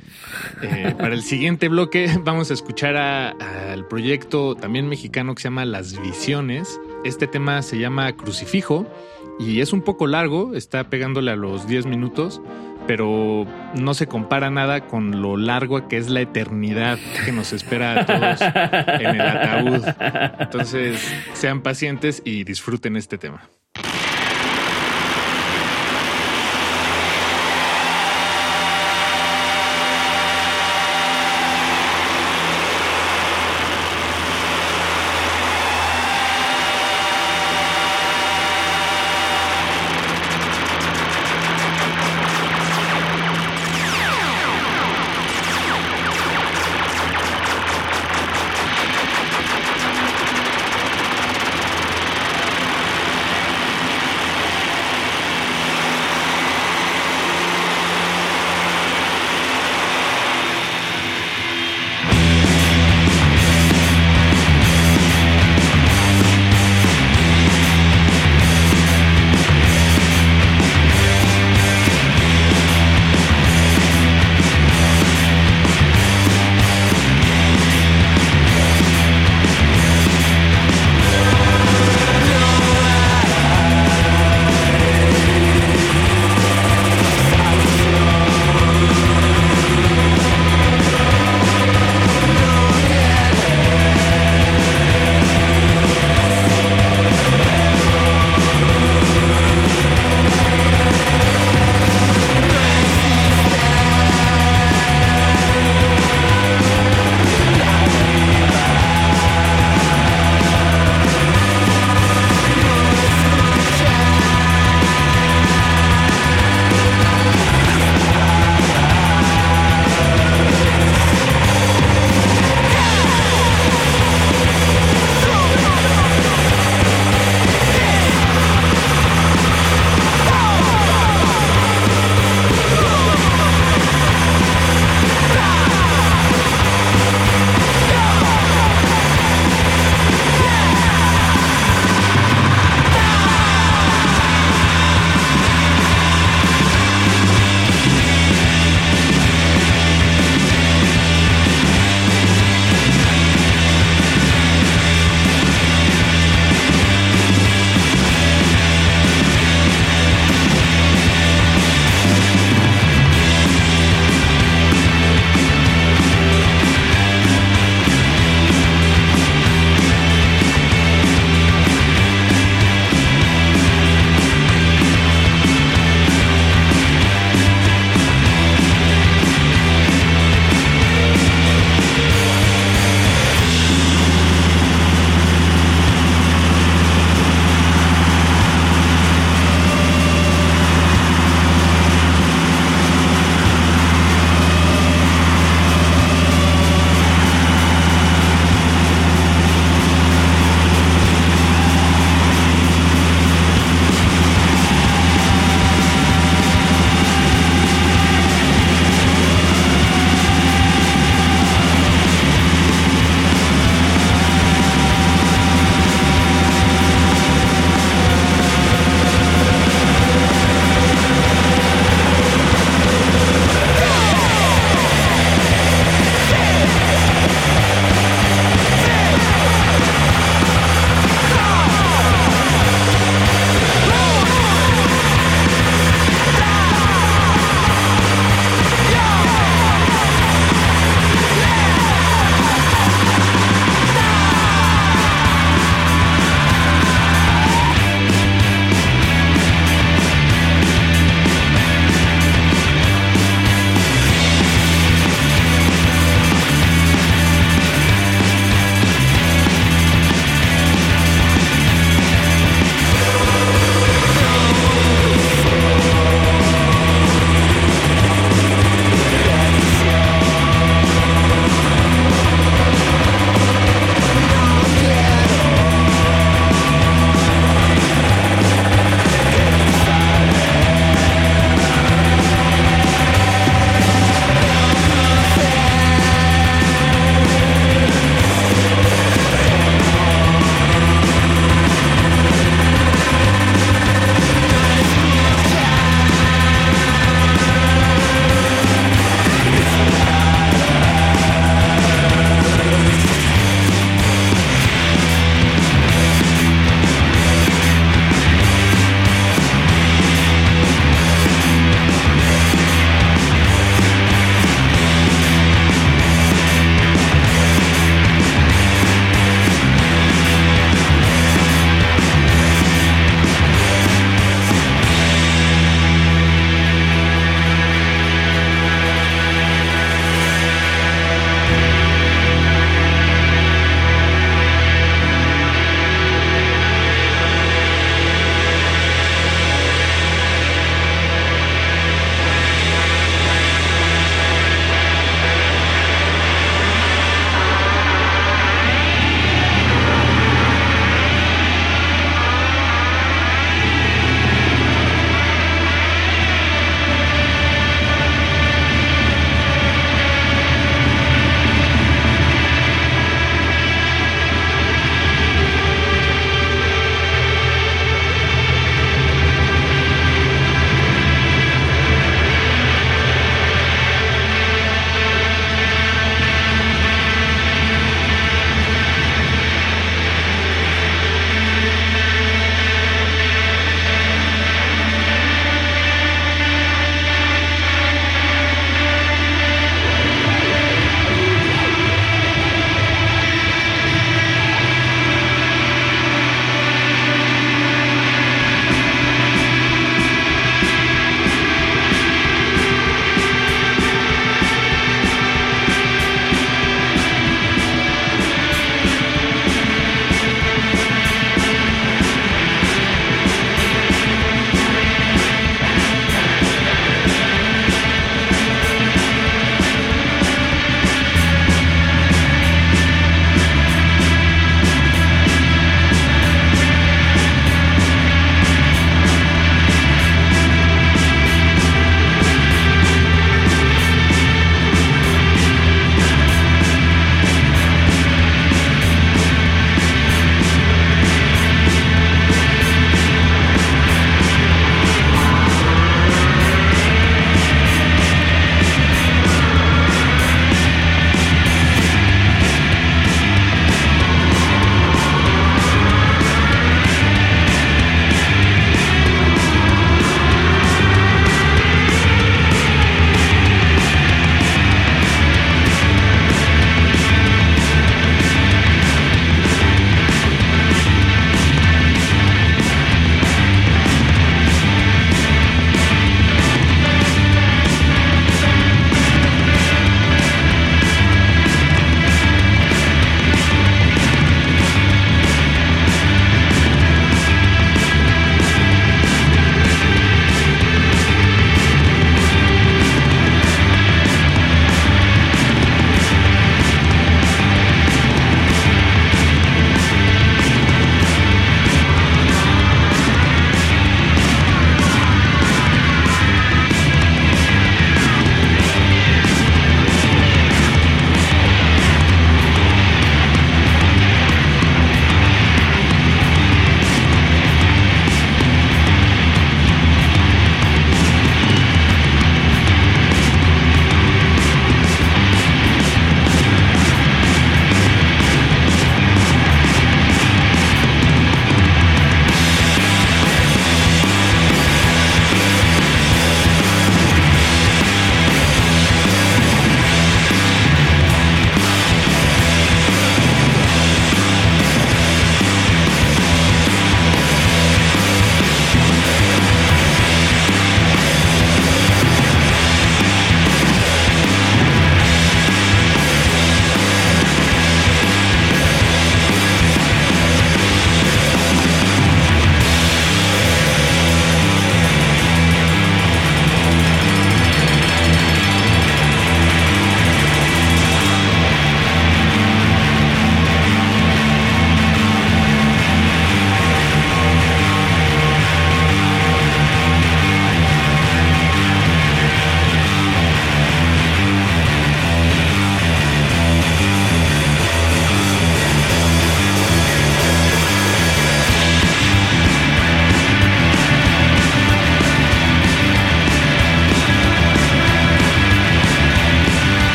Eh, para el siguiente bloque vamos a escuchar al proyecto también mexicano que se llama Las Visiones. Este tema se llama Crucifijo y es un poco largo, está pegándole a los 10 minutos, pero no se compara nada con lo largo que es la eternidad que nos espera a todos en el ataúd. Entonces, sean pacientes y disfruten este tema.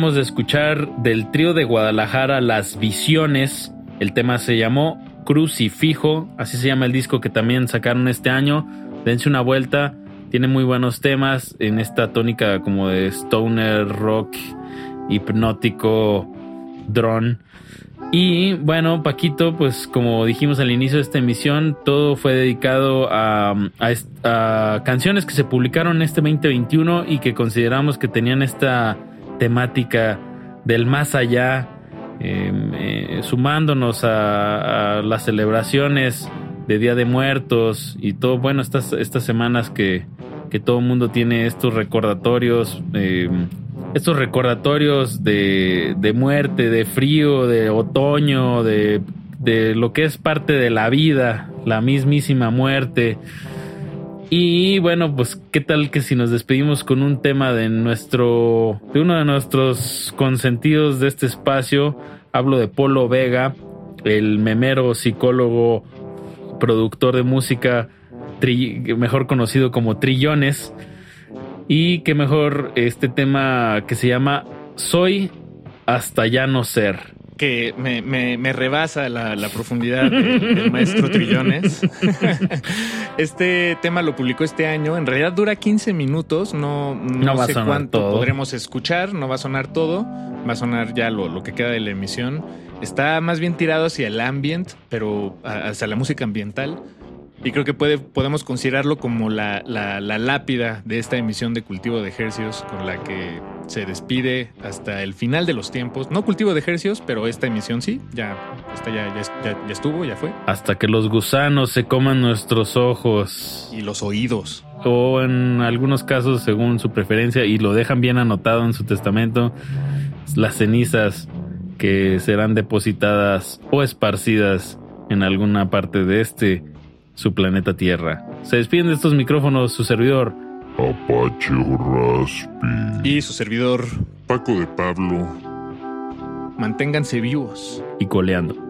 De escuchar del trío de Guadalajara Las Visiones. El tema se llamó Crucifijo, así se llama el disco que también sacaron este año. Dense una vuelta, tiene muy buenos temas en esta tónica como de stoner rock, hipnótico, drone. Y bueno, Paquito, pues como dijimos al inicio de esta emisión, todo fue dedicado a, a, a canciones que se publicaron este 2021 y que consideramos que tenían esta temática del más allá, eh, eh, sumándonos a, las celebraciones de Día de Muertos y todo, bueno, estas, estas semanas que, que todo el mundo tiene estos recordatorios, eh, estos recordatorios de, de, muerte, de frío, de otoño, de, de lo que es parte de la vida, la mismísima muerte. Y bueno, pues qué tal que si nos despedimos con un tema de nuestro, de uno de nuestros consentidos de este espacio. Hablo de Polo Vega, el memero psicólogo, productor de música, mejor conocido como Trillones. Y que mejor este tema que se llama Soy hasta ya no ser que me, me, me rebasa la, la profundidad de, del maestro Trillones. este tema lo publicó este año. En realidad dura 15 minutos. No, no, no sé cuánto todo. podremos escuchar. No va a sonar todo. Va a sonar ya lo, lo que queda de la emisión. Está más bien tirado hacia el ambient, pero hacia la música ambiental. Y creo que puede, podemos considerarlo como la, la, la, lápida de esta emisión de Cultivo de Ejercios con la que se despide hasta el final de los tiempos. No Cultivo de Ejercios, pero esta emisión sí, ya, esta ya, ya, ya, ya estuvo, ya fue. Hasta que los gusanos se coman nuestros ojos. Y los oídos. O en algunos casos, según su preferencia, y lo dejan bien anotado en su testamento, las cenizas que serán depositadas o esparcidas en alguna parte de este su planeta Tierra. Se despiden de estos micrófonos su servidor Apache Raspi y su servidor Paco de Pablo. Manténganse vivos y coleando.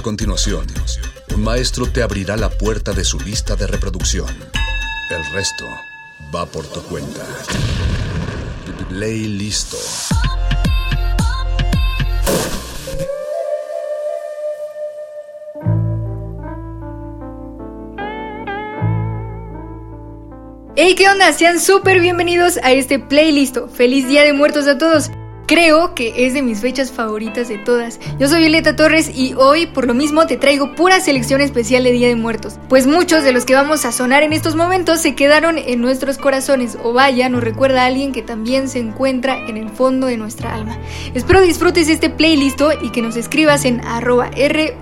A continuación, un maestro te abrirá la puerta de su lista de reproducción. El resto va por tu cuenta. Ley listo. Hey, ¿qué onda? Sean súper bienvenidos a este playlist. Feliz Día de Muertos a todos. Creo que es de mis fechas favoritas de todas. Yo soy Violeta Torres y hoy, por lo mismo, te traigo pura selección especial de Día de Muertos. Pues muchos de los que vamos a sonar en estos momentos se quedaron en nuestros corazones, o vaya, nos recuerda a alguien que también se encuentra en el fondo de nuestra alma. Espero disfrutes este playlist y que nos escribas en arroba R.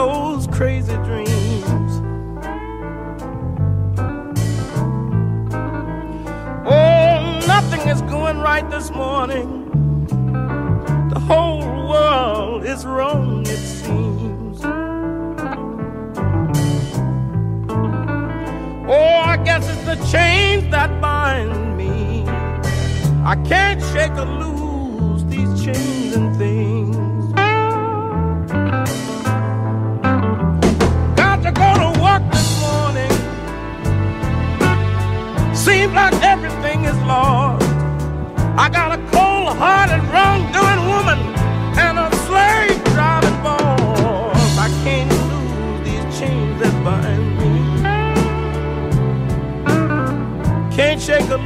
those crazy dreams. Oh, nothing is going right this morning. The whole world is wrong, it seems. Oh, I guess it's the chains that bind me. I can't shake or lose these chains and things. Seems like everything is lost. I got a cold hearted, wrong doing woman and a slave driving boss. I can't lose these chains that bind me. Can't shake or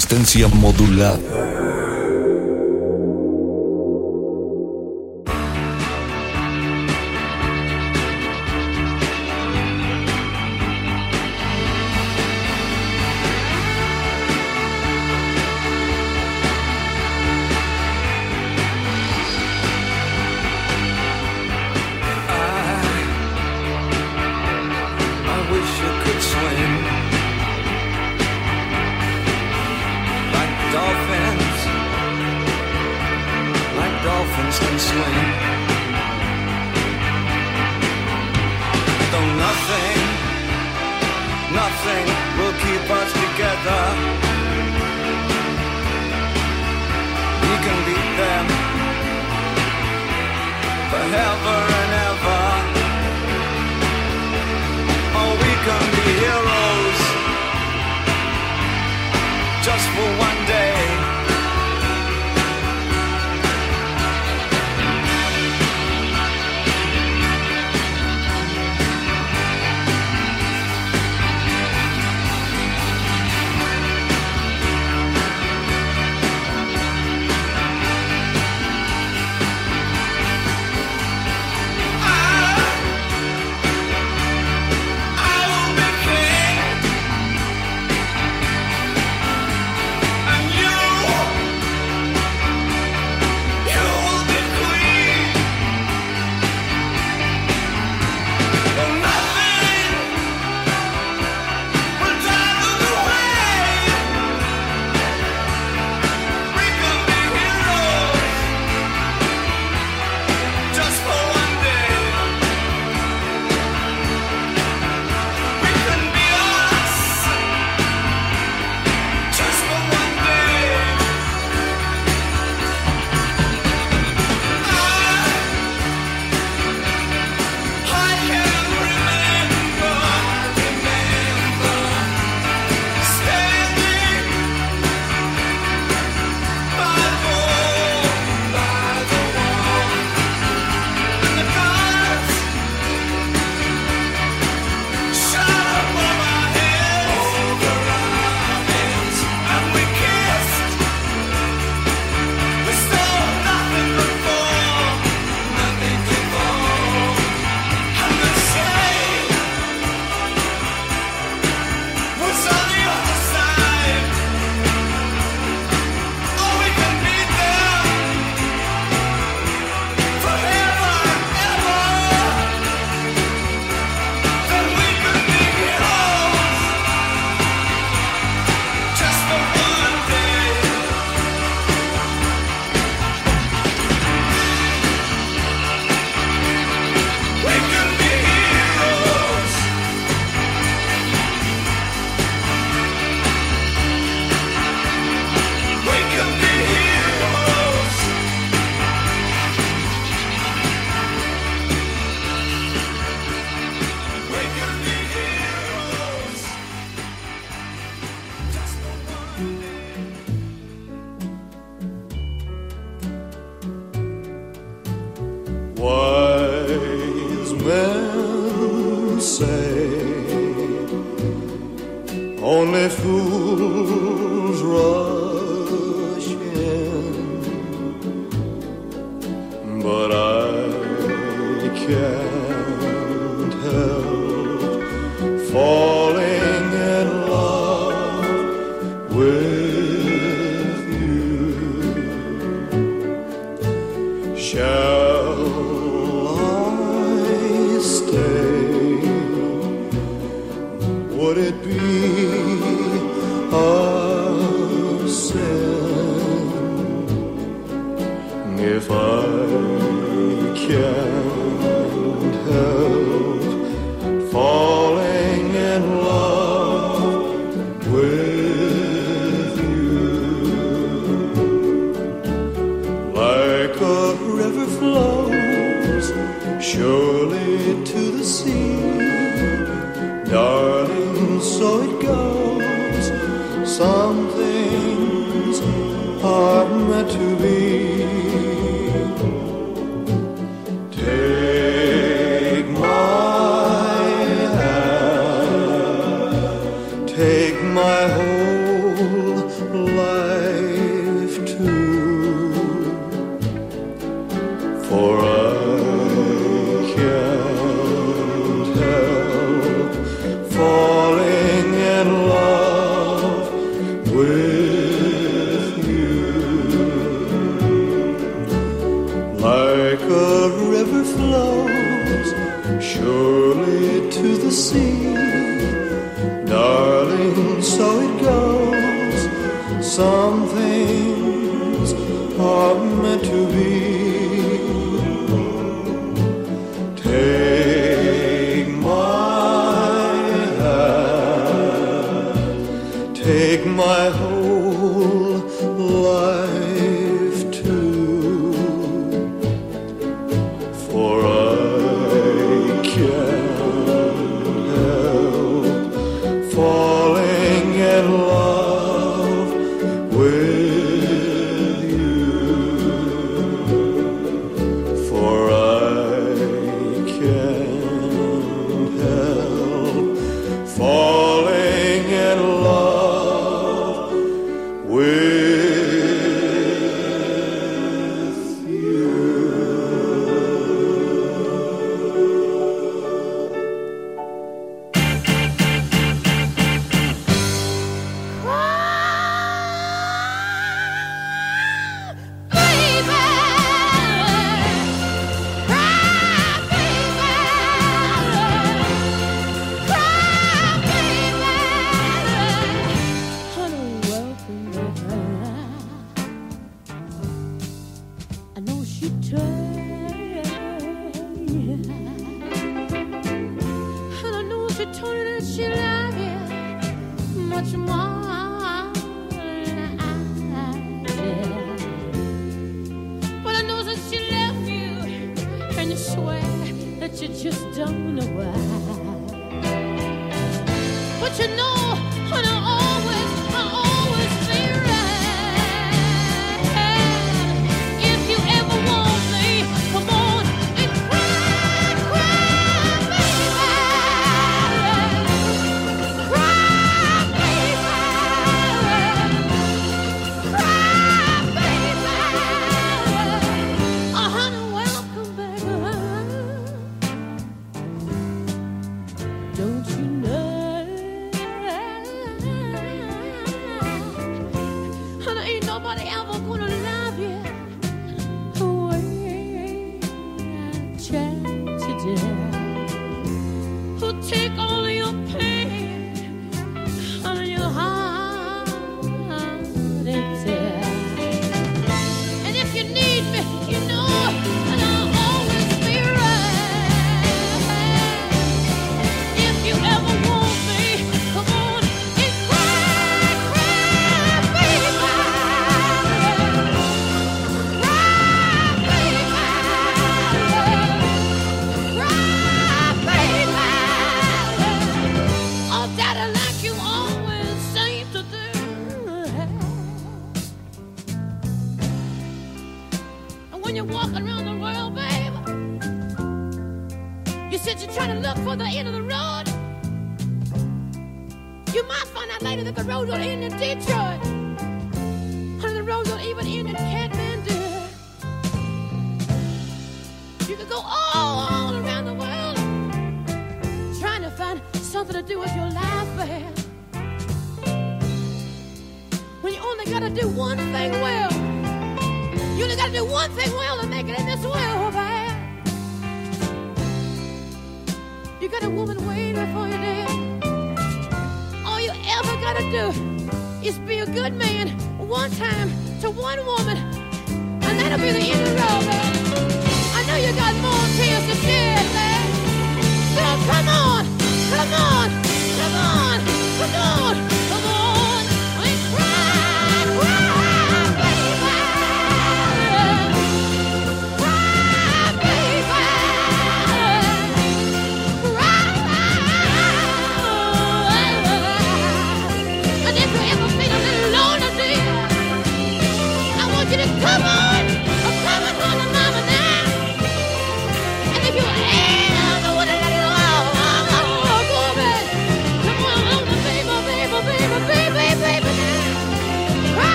Resistencia modulada.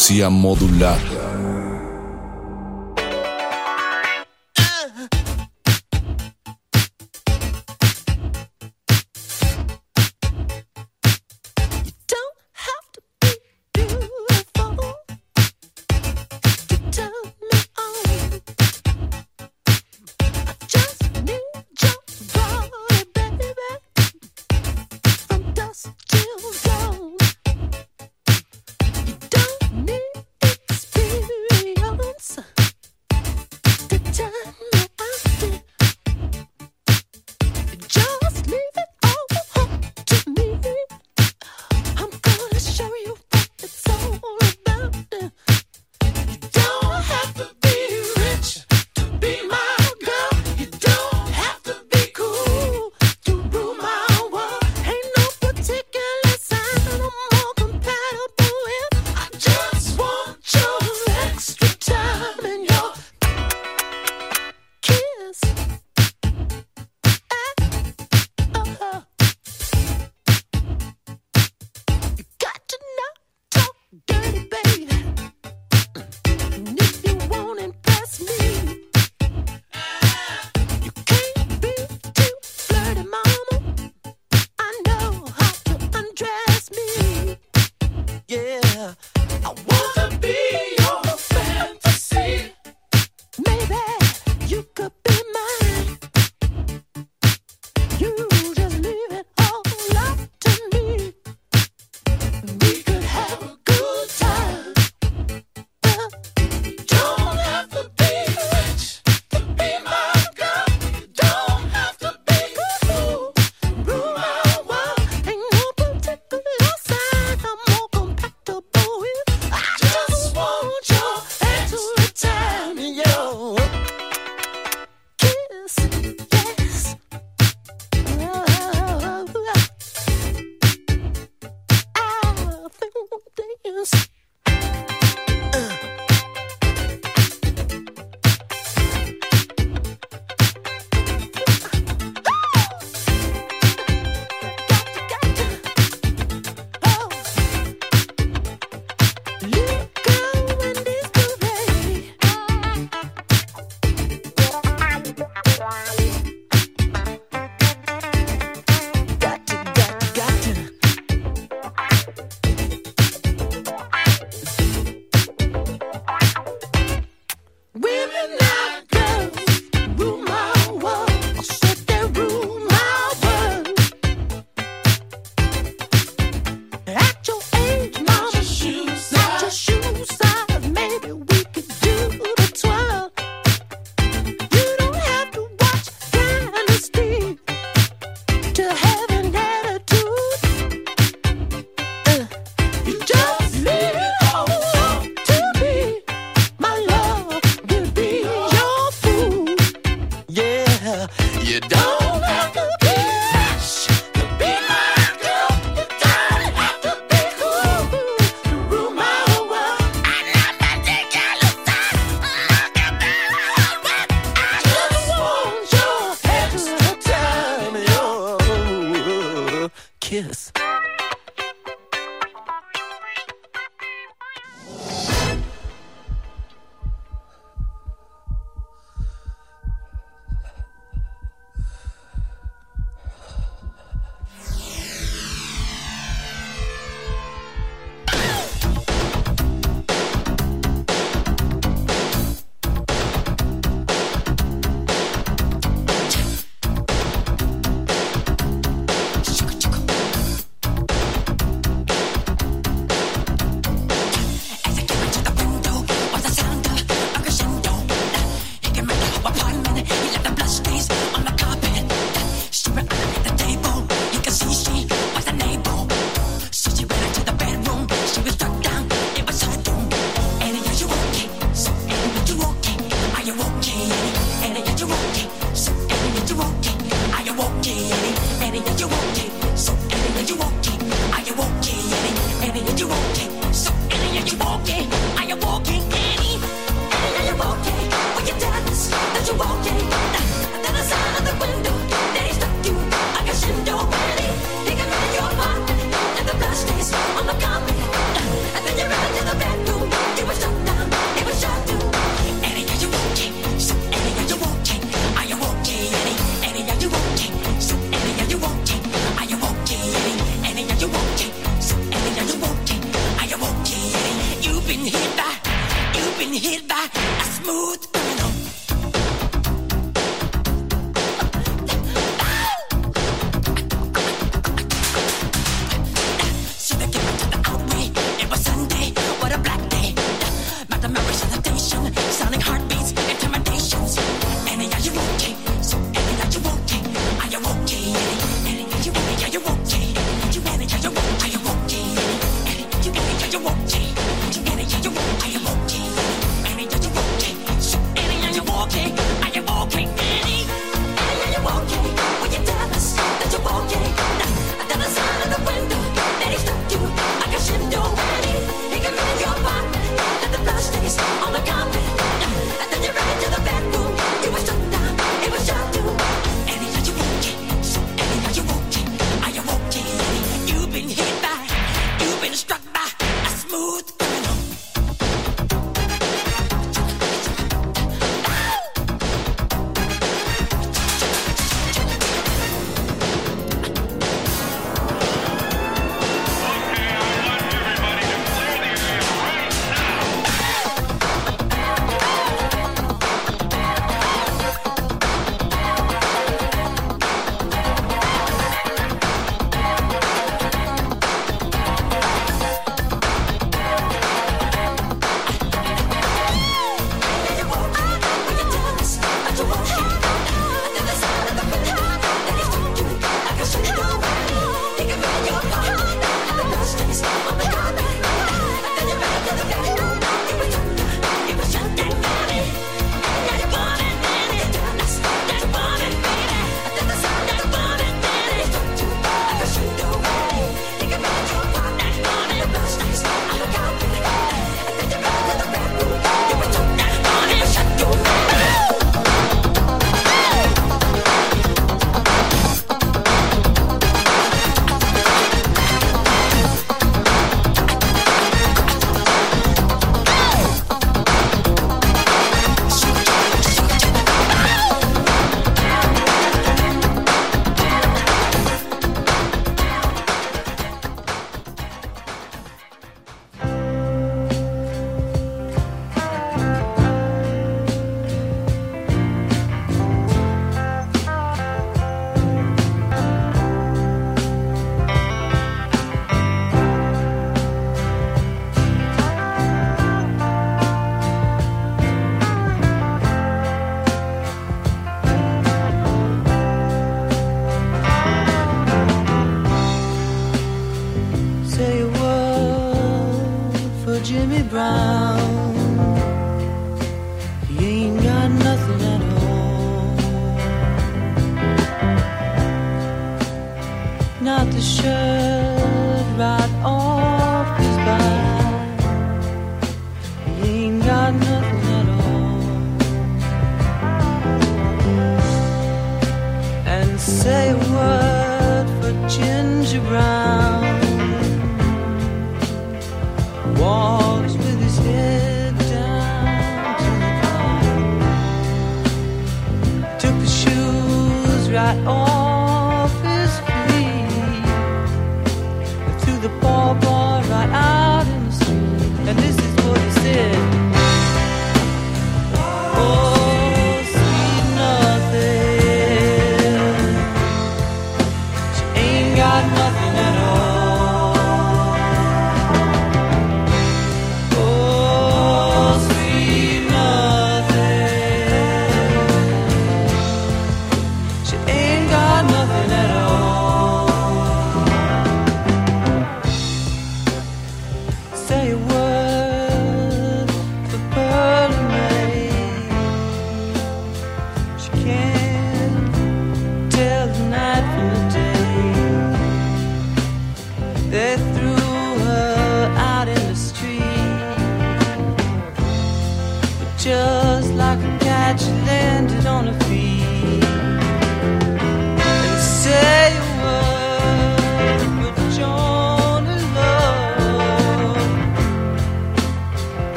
Resistencia modulada. Any, Annie, yeah, you walking, so Annie, yeah, you walking. brown.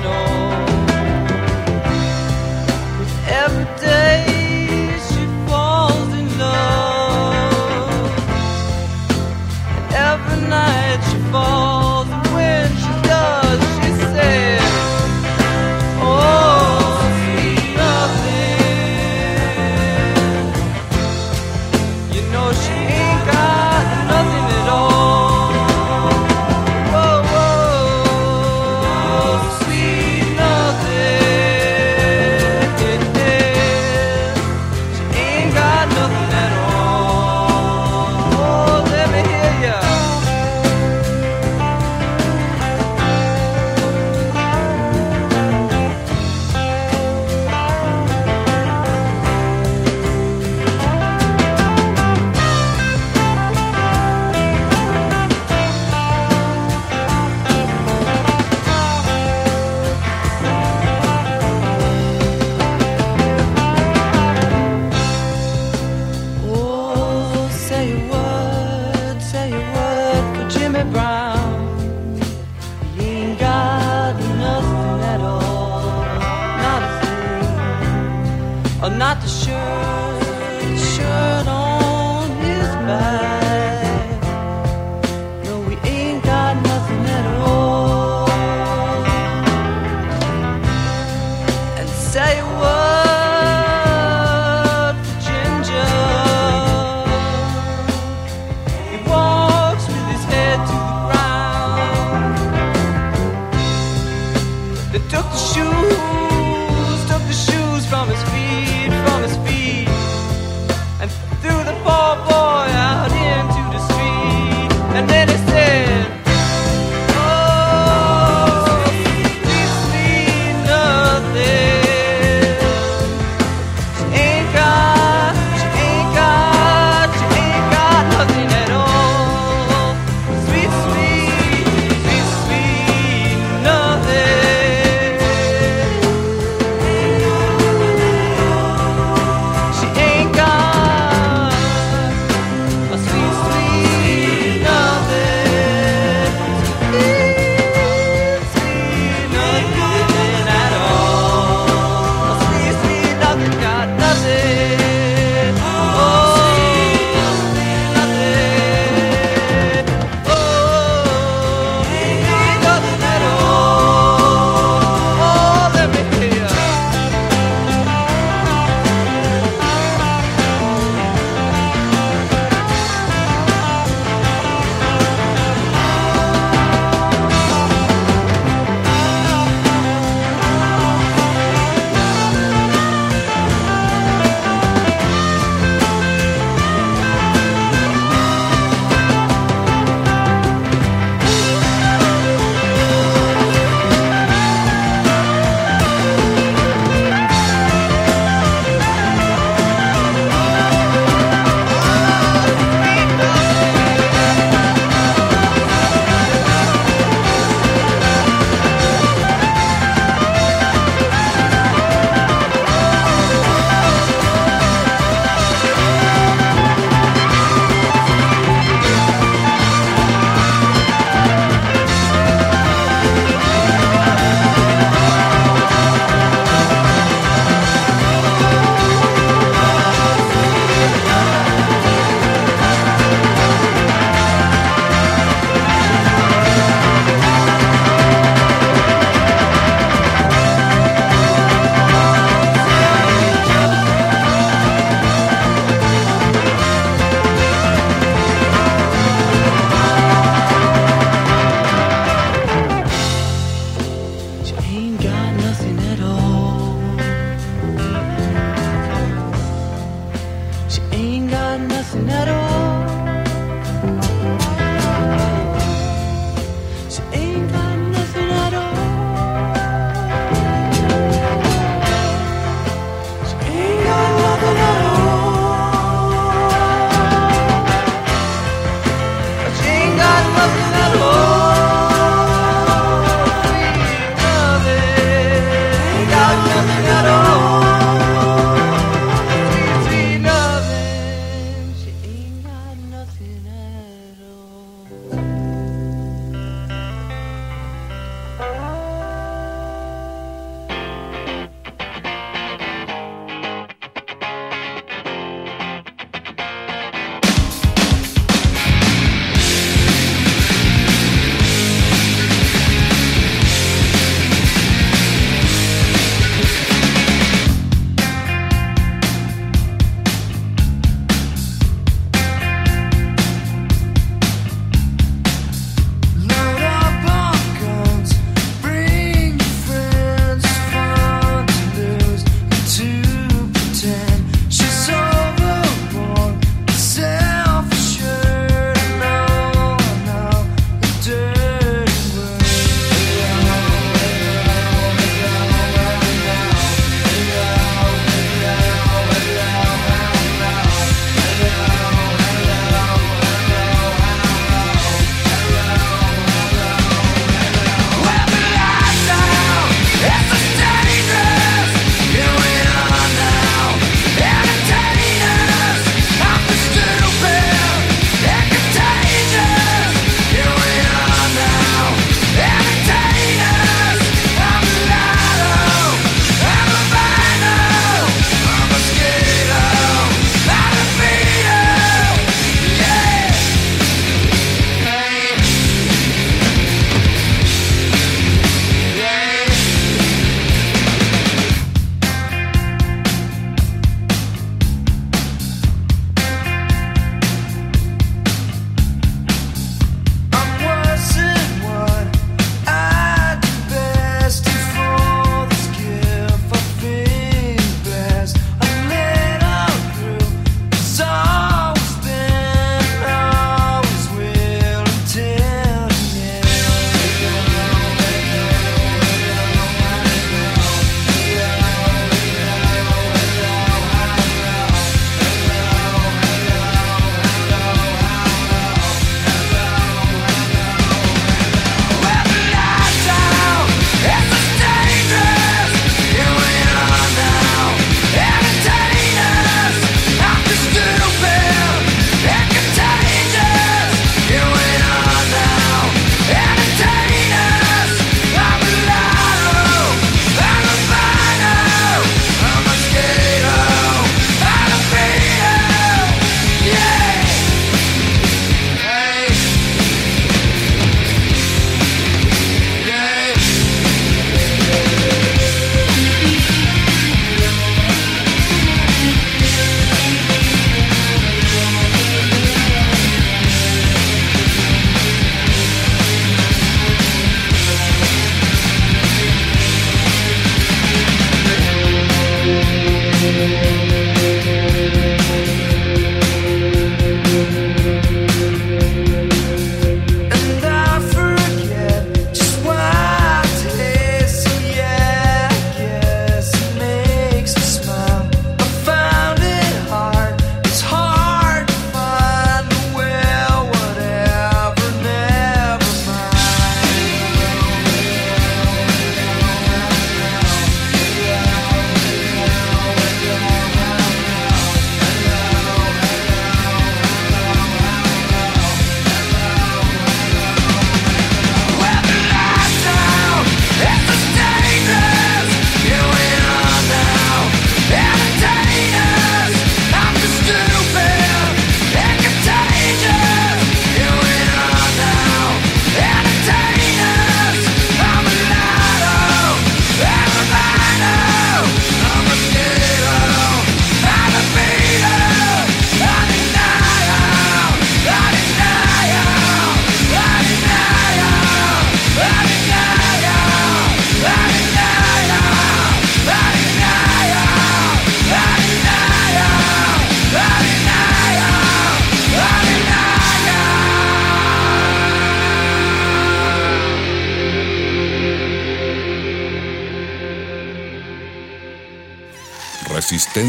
piano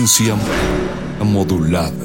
Resistencia modulada.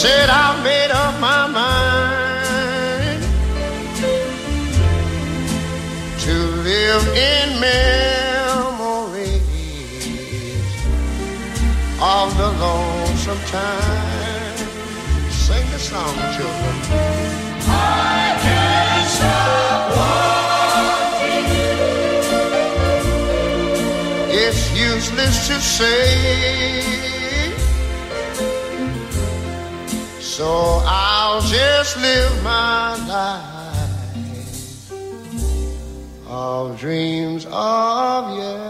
Said I made up my mind to live in memories of the lonesome time. Sing the song, children. I can't stop wanting you. It's useless to say. So I'll just live my life of dreams of yesterday.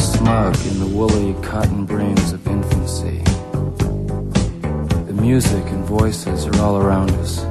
smug in the woolly cotton brains of infancy. The music and voices are all around us.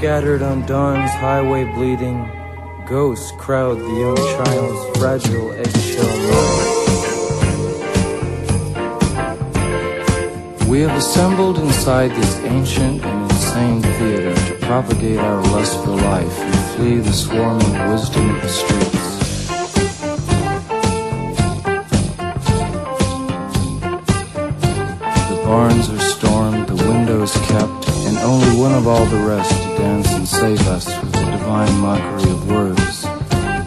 Scattered on dawn's highway bleeding. Ghosts crowd the young child's fragile eggshell mind. We have assembled inside this ancient and insane theater to propagate our lust for life and flee the swarming wisdom of the streets. The barns are of all the rest to dance and save us with the divine mockery of words,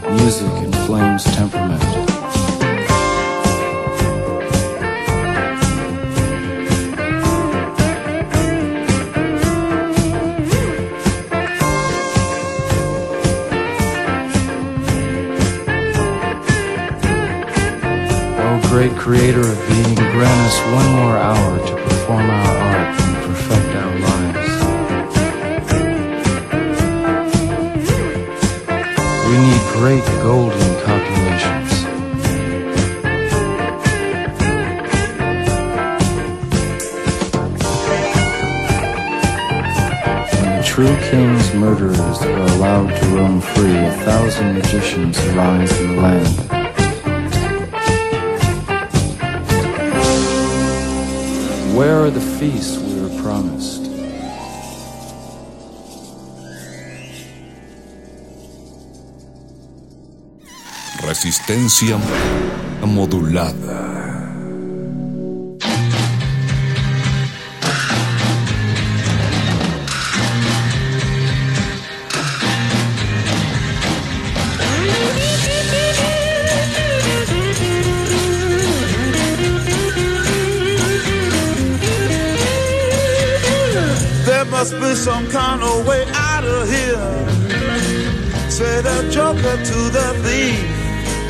music and flames temperament. Great creator of being, Resistencia modulada. Must be some kind of way out of here. Say the joker to the thief.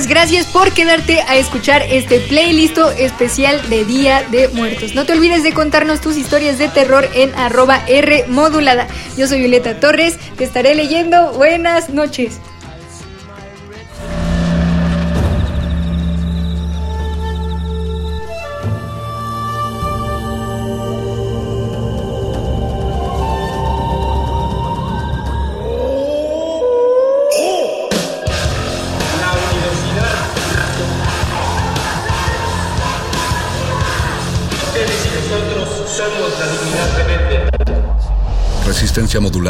Gracias por quedarte a escuchar este playlist especial de Día de Muertos. No te olvides de contarnos tus historias de terror en arroba R modulada. Yo soy Violeta Torres, te estaré leyendo. Buenas noches.